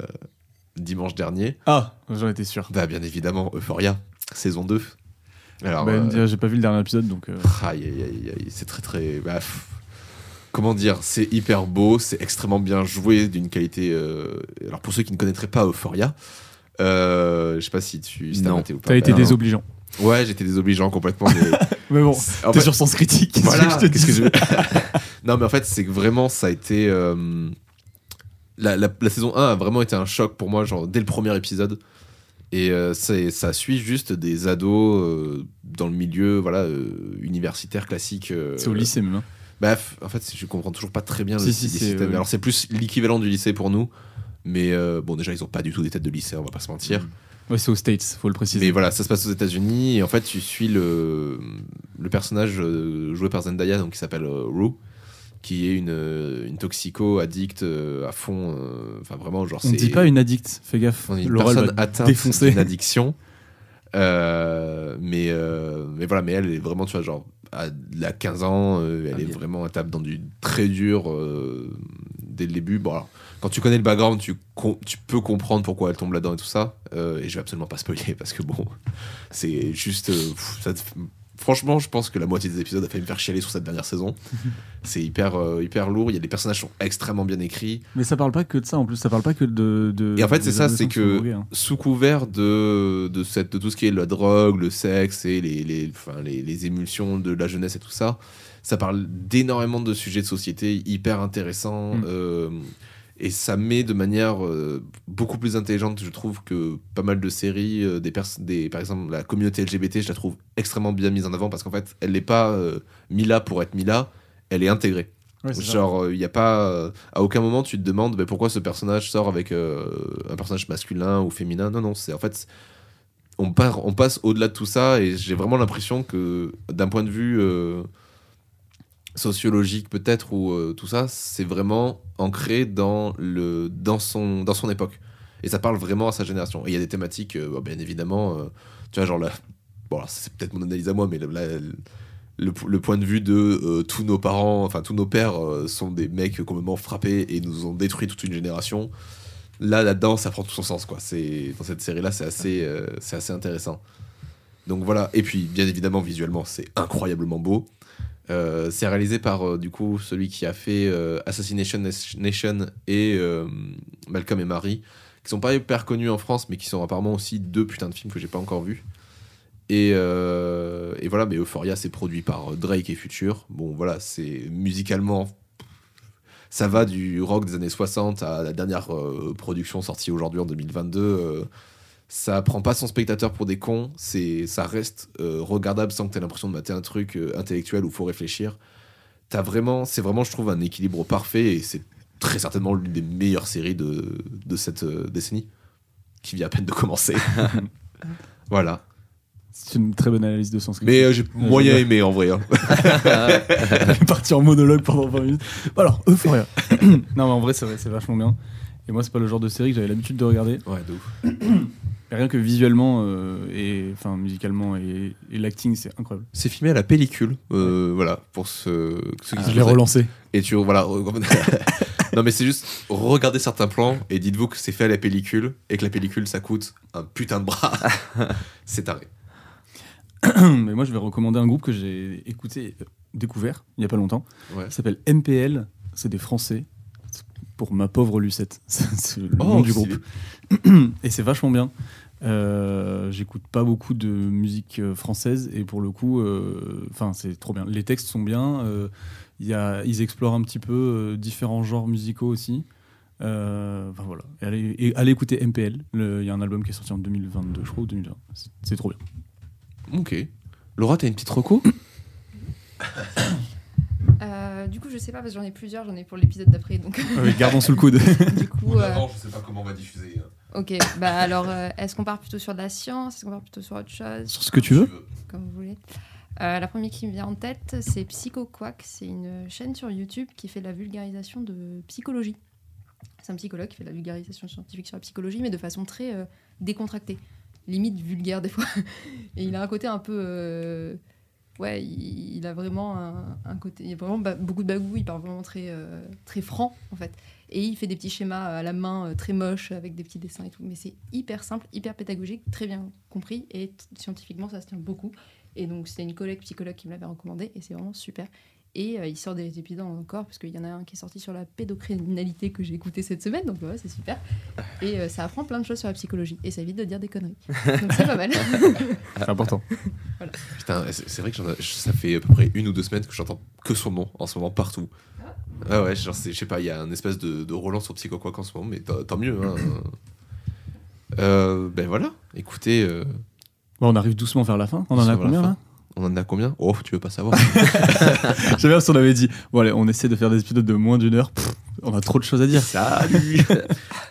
dimanche dernier, ah, j'en étais sûr. bah, bien évidemment, Euphoria, saison 2. Alors, Bah, euh, j'ai pas vu le dernier épisode donc. euh, Aïe, aïe, aïe, aïe, c'est très très. bah, pff, comment dire C'est hyper beau, c'est extrêmement bien joué, d'une qualité. euh, Alors pour ceux qui ne connaîtraient pas Euphoria, euh, je sais pas si tu si t'as Non. noté ou pas. T'as été non. désobligeant. Ouais, j'étais désobligeant complètement. Mais [laughs] Mais bon, t'es fait- sur sens critique. qu'est-ce voilà, que je te que dis je- [laughs] non, mais en fait, c'est que vraiment, ça a été. euh, La, la- la saison 1 a vraiment été un choc pour moi, genre dès le premier épisode. Et euh, ça suit juste des ados euh, dans le milieu voilà, euh, universitaire classique. euh, C'est au lycée même. hein. Bref, en fait, je comprends toujours pas très bien Si, le si, oui. Alors, c'est plus l'équivalent du lycée pour nous. Mais bon, déjà, ils ont pas du tout des têtes de lycée, on va pas se mentir. Ouais, c'est aux States, faut le préciser. Mais voilà, ça se passe aux États-Unis et en fait, tu suis le, le personnage joué par Zendaya, donc qui s'appelle Rue, qui est une, euh, une toxico addict euh, à fond. euh, Enfin, vraiment, genre, On c'est. dit pas une addict, fais gaffe. on est une personne atteinte défoncer. d'une addiction. Euh, mais, euh, mais voilà, mais elle est vraiment, tu vois, genre, à, elle a 15 ans, euh, elle Ah, est bien. vraiment, elle tape dans du très dur euh, dès le début. Bon, alors, quand tu connais le background, tu, peux comprendre pourquoi elle tombe là-dedans et tout ça. Euh, et je vais absolument pas spoiler parce que bon, c'est juste. euh, pff, ça te- franchement, je pense que la moitié des épisodes a fait me faire chialer sur cette dernière saison. [laughs] c'est hyper, euh, hyper lourd. Il y a des personnages qui sont extrêmement bien écrits. Mais ça parle pas que de ça en plus, ça parle pas que de. de Et en fait, c'est ça, c'est que hein. sous couvert de, de, cette, de tout ce qui est la drogue, le sexe et les, les, enfin, les, les émulsions de la jeunesse et tout ça, ça parle d'énormément de sujets de société hyper intéressants. Mm. euh, et ça met de manière euh, beaucoup plus intelligente, je trouve, que pas mal de séries. euh, des, des Par exemple, la communauté LGBT, je la trouve extrêmement bien mise en avant parce qu'en fait, elle n'est pas euh, mise là pour être mise là, elle est intégrée. Genre, il y a pas. euh, à aucun moment, tu te demandes bah, pourquoi ce personnage sort avec euh, un personnage masculin ou féminin. Non, non, c'est en fait. On, part, on passe au-delà de tout ça et j'ai vraiment l'impression que, d'un point de vue euh, sociologique, peut-être, ou euh, tout ça, c'est vraiment ancré dans, le, dans, son, dans son époque. Et ça parle vraiment à sa génération. Et il y a des thématiques, euh, bah, bien évidemment, euh, tu vois, genre là. Bon, c'est peut-être mon analyse à moi, mais là, le, point de vue de tous nos parents, enfin tous nos pères sont des mecs complètement frappés et nous ont détruit toute une génération. Là, là-dedans, ça prend tout son sens, quoi. C'est dans cette série-là, c'est assez, c'est assez intéressant. Donc voilà. Et puis, bien évidemment, visuellement, c'est incroyablement beau. Euh, c'est réalisé par euh, du coup celui qui a fait euh, Assassination Nation et Malcolm et Marie, qui sont pas hyper connus en France, mais qui sont apparemment aussi deux putains de films que j'ai pas encore vus. Et, et voilà, mais Euphoria, c'est produit par Drake et Future. Bon, voilà, c'est musicalement. Ça va du rock des années 60 à la dernière production sortie aujourd'hui en 2022. Ça prend pas son spectateur pour des cons. C'est, ça reste euh, regardable sans que tu aies l'impression de mater un truc euh, intellectuel où faut réfléchir. t'as vraiment, c'est vraiment, je trouve, un équilibre parfait et c'est très certainement l'une des meilleures séries de, de cette euh, décennie qui vient à peine de commencer. [laughs] [laughs] voilà. C'est une très bonne analyse de sens. Mais euh, j'ai moyen aimé en vrai. hein. [laughs] Est partie en monologue pendant 20 minutes. Alors, Euphoria. [coughs] non, mais en vrai, c'est vrai, c'est vachement bien. Et moi, c'est pas le genre de série que j'avais l'habitude de regarder. Ouais, de ouf. [coughs] Rien que visuellement euh, et enfin musicalement et, et l'acting, c'est incroyable. C'est filmé à la pellicule, euh, voilà, pour ce, ceux qui se je l'ai relancé. Et tu voilà. [laughs] non mais c'est juste regardez certains plans et dites-vous que c'est fait à la pellicule et que la pellicule ça coûte un putain de bras. [laughs] c'est taré. [coughs] mais moi, je vais recommander un groupe que j'ai écouté, euh, découvert il y a pas longtemps. Ouais. Ça s'appelle MPL. C'est des Français. Pour ma pauvre Lucette, [laughs] c'est le Oh, nom du groupe. Et c'est vachement bien. Euh, J'écoute pas beaucoup de musique euh, française et pour le coup, euh, c'est trop bien. Les textes sont bien. y a, ils explorent un petit peu différents genres musicaux aussi. Euh, Enfin voilà. Et allez, et allez écouter MPL. Il y a un album qui est sorti en 2022, je crois, ou 2020. C'est- C'est trop bien. Ok. Laura, t'as une petite reco? [coughs] Euh, du coup, je sais pas parce que j'en ai plusieurs, j'en ai pour l'épisode d'après. Donc, Ah oui, gardons sous le coude. [laughs] du coup, euh, je sais pas comment on va diffuser. ok. Bah alors, euh, est-ce qu'on part plutôt sur de la science Est-ce qu'on part plutôt sur autre chose Sur ce que tu veux. Comme vous voulez. Euh, la première qui me vient en tête, c'est PsychoQuack. C'est une chaîne sur YouTube qui fait de la vulgarisation de psychologie. C'est un psychologue qui fait de la vulgarisation scientifique sur la psychologie, mais de façon très euh, décontractée, limite vulgaire des fois. [laughs] Et il a un côté un peu. Ouais, il, a vraiment un, côté. Il a vraiment beaucoup de bagou, il parle vraiment très, euh, très franc en fait. Et il fait des petits schémas à la main euh, très moches avec des petits dessins et tout. Mais c'est hyper simple, hyper pédagogique, très bien compris. Et scientifiquement, ça se tient beaucoup. Et donc, c'était une collègue psychologue qui me l'avait recommandé et c'est vraiment super. Et euh, il sort des épisodes encore parce qu'il y en a un qui est sorti sur la pédocriminalité que j'ai écouté cette semaine, donc ouais, c'est super. Et euh, ça apprend plein de choses sur la psychologie et ça évite de dire des conneries. Donc c'est pas mal. [laughs] C'est important. Putain, c'est vrai que j'en ça fait à peu près une ou deux semaines que j'entends que son nom en ce moment partout. Ah ouais, genre, c'est- je sais pas, il y a un espèce de, de relance sur Psycho en ce moment, mais tant mieux. Hein. Euh, ben voilà, écoutez, euh, Bon, on arrive doucement vers la fin. On en a combien là? On en a combien? Oh, tu veux pas savoir. [laughs] [laughs] J'avais bien si on avait dit, bon allez, on essaie de faire des épisodes de moins d'une heure. Pff, on a trop de choses à dire. Salut. [laughs]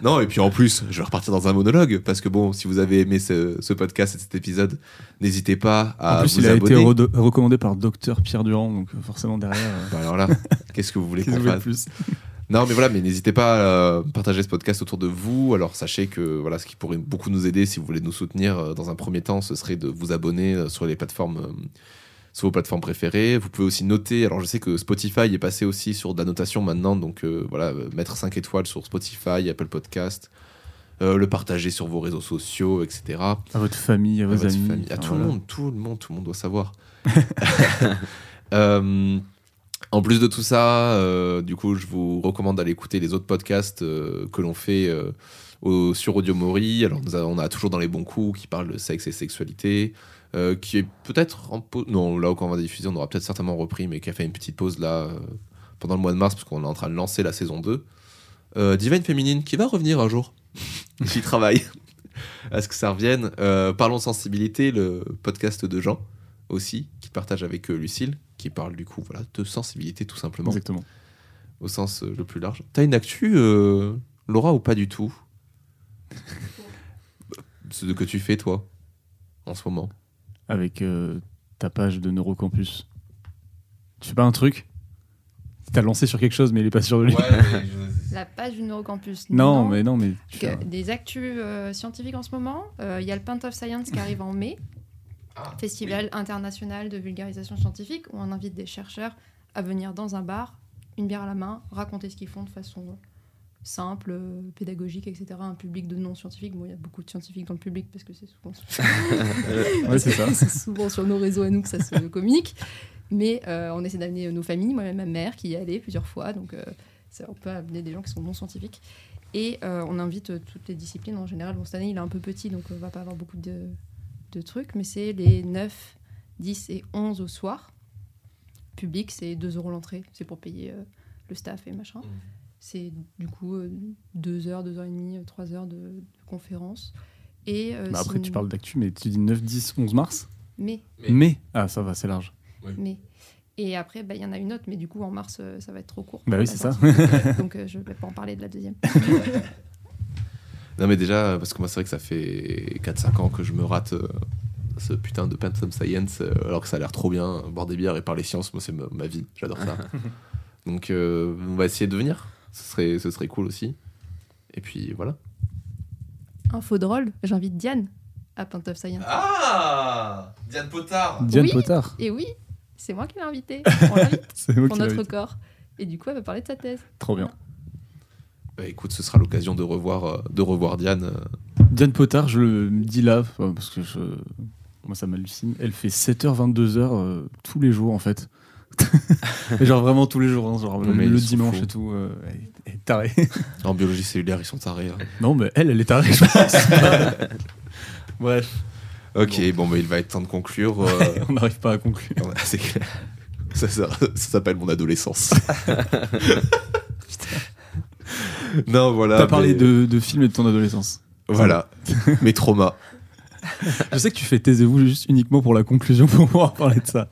Non, et puis en plus, je vais repartir dans un monologue, parce que bon, si vous avez aimé ce, ce podcast et cet épisode, n'hésitez pas à en plus, vous il a été recommandé par Docteur Pierre Durand, donc forcément derrière. euh, Bah alors là, qu'est-ce que vous voulez qu'on fasse? plus? Non, mais voilà, mais n'hésitez pas à euh, partager ce podcast autour de vous. Alors sachez que voilà, ce qui pourrait beaucoup nous aider, si vous voulez nous soutenir euh, dans un premier temps, ce serait de vous abonner euh, sur les plateformes, sur vos plateformes préférées. Vous pouvez aussi noter. Alors je sais que Spotify est passé aussi sur de la notation maintenant, donc euh, voilà, mettre 5 étoiles sur Spotify, Apple Podcast, euh, le partager sur vos réseaux sociaux, etc. À votre famille, à vos amis. famille, à tout voilà. le monde, tout le monde, tout le monde doit savoir. [laughs] [laughs] Euh, en plus de tout ça, euh, du coup, je vous recommande d'aller écouter les autres podcasts euh, que l'on fait euh, au- sur Audio Mori. Alors, nous a- on a toujours dans les bons coups qui parlent de sexe et sexualité, qui est peut-être en pause. Non, là, quand on va diffuser, on aura peut-être certainement repris, mais qui a fait une petite pause là pendant le mois de mars, parce qu'on est en train de lancer la saison 2. Euh, Divine Féminine, qui va revenir un jour. [laughs] J'y travaille. À ce que ça revienne. Parlons sensibilité, le podcast de Jean aussi, qui partage avec Lucille, qui parle du coup voilà, de sensibilité tout simplement, Exactement. au sens euh, le plus large. T'as une actu, euh, Laura, ou pas du tout? Ce que tu fais, toi, en ce moment? Avec euh, ta page de Neurocampus. Tu fais pas un truc? T'as lancé sur quelque chose, mais il est pas sûr de lui. La page du Neurocampus. Non, mais non, mais. fais un- des actus euh, scientifiques en ce moment. Euh, Il y a le Pint of Science qui arrive en mai, Ah, festival international de vulgarisation scientifique, où on invite des chercheurs à venir dans un bar, une bière à la main, raconter ce qu'ils font de façon simple, pédagogique, etc. Un public de non-scientifiques. Bon, il y a beaucoup de scientifiques dans le public parce que c'est souvent, [laughs] Ouais, [laughs] c'est souvent sur nos réseaux à nous que ça se communique. Mais euh, on essaie d'amener nos familles, moi-même ma mère qui y est allée plusieurs fois, donc euh, ça, on peut amener des gens qui sont non scientifiques. Et euh, on invite euh, toutes les disciplines en général. Bon, cette année, il est un peu petit, donc on va pas avoir beaucoup de, de trucs, mais c'est les 9, 10 et 11 au soir. Public, c'est 2 euros l'entrée, c'est pour payer euh, le staff et machin. Mm. C'est du coup 2 heures, 2 heures et demie, 3 heures de, de conférence. Et, euh, Bah après, sinon- tu parles d'actu, mais tu dis 9, 10, 11 mars? Mais Mais- Mais. Ah, ça va, c'est large. mais Et après, bah, il y en a une autre, mais du coup, en mars, euh, ça va être trop court. Bah oui, c'est ça. [laughs] Donc, euh, euh, je vais pas en parler de la deuxième. [laughs] Non, mais déjà, parce que moi, c'est vrai que ça fait 4-5 ans que je me rate euh, ce putain de Phantom Science, euh, alors que ça a l'air trop bien. Boire des bières et parler science, moi, c'est ma, ma vie. J'adore ça. [laughs] Donc, euh, on va essayer de venir. Ce serait, ce serait cool aussi. Et puis, voilà. Info drôle, j'invite Diane à Point of Science. Ah Diane Potard Diane Oui. Potard. Et oui, c'est moi qui l'ai invitée. [laughs] On l'invite pour notre invité. corps. Et du coup, elle va parler de sa thèse. Trop bien. Bah, écoute, ce sera l'occasion de revoir, euh, de revoir Diane. euh. Diane Potard, je le dis là, parce que je... moi ça m'hallucine. Elle fait 7h, 22h euh, tous les jours en fait. Mais [laughs] genre vraiment tous les jours, hein, genre le, mais dimanche fous. et tout. euh, elle, est- tarée. [laughs] En biologie cellulaire, ils sont tarés. hein. non, mais elle, elle est tarée, je pense. [laughs] Bref, Ok, bon, bah, il va être temps de conclure. euh, on n'arrive pas à conclure. C'est clair. Ça, ça, ça s'appelle mon adolescence. [laughs] non, voilà. T'as parlé mais- de, de films et de ton adolescence. Voilà. [laughs] Mes traumas. [laughs] Je sais que tu fais taisez-vous juste uniquement pour la conclusion pour pouvoir parler de ça.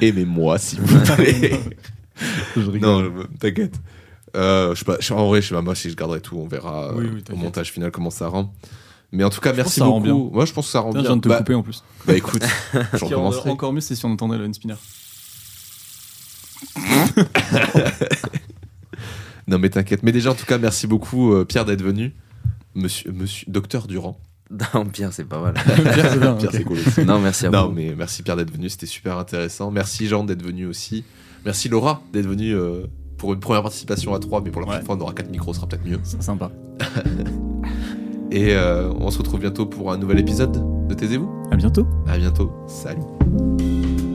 Aimez-moi, s'il vous plaît. Je rigole. non, t'inquiète. Euh, je je- en vrai, je sais pas, moi, si je garderai tout, on verra euh, Oui, oui, au montage final comment ça rend. Mais en tout cas, merci beaucoup. Moi, je pense que ça rend Tiens, je bien. viens de te bah, couper en plus. bah, écoute, j'en encore mieux, c'est si on entendait le spinner. Non, mais t'inquiète. Mais déjà, en tout cas, merci beaucoup, euh, Pierre, d'être venu. Monsieur, monsieur, docteur Durand. [laughs] Non, Pierre, c'est pas mal. [laughs] Pierre, c'est bien, Pierre, ok. c'est cool aussi. Non, merci à Non, vous. mais merci Pierre d'être venu, c'était super intéressant. Merci Jean d'être venu aussi. Merci Laura d'être venue euh, pour une première participation à 3, mais pour la prochaine Ouais. fois on aura 4 micros, ce sera peut-être mieux. C'est sympa. [laughs] Et euh, on se retrouve bientôt pour un nouvel épisode de Taisez-vous. À bientôt. À bientôt, salut.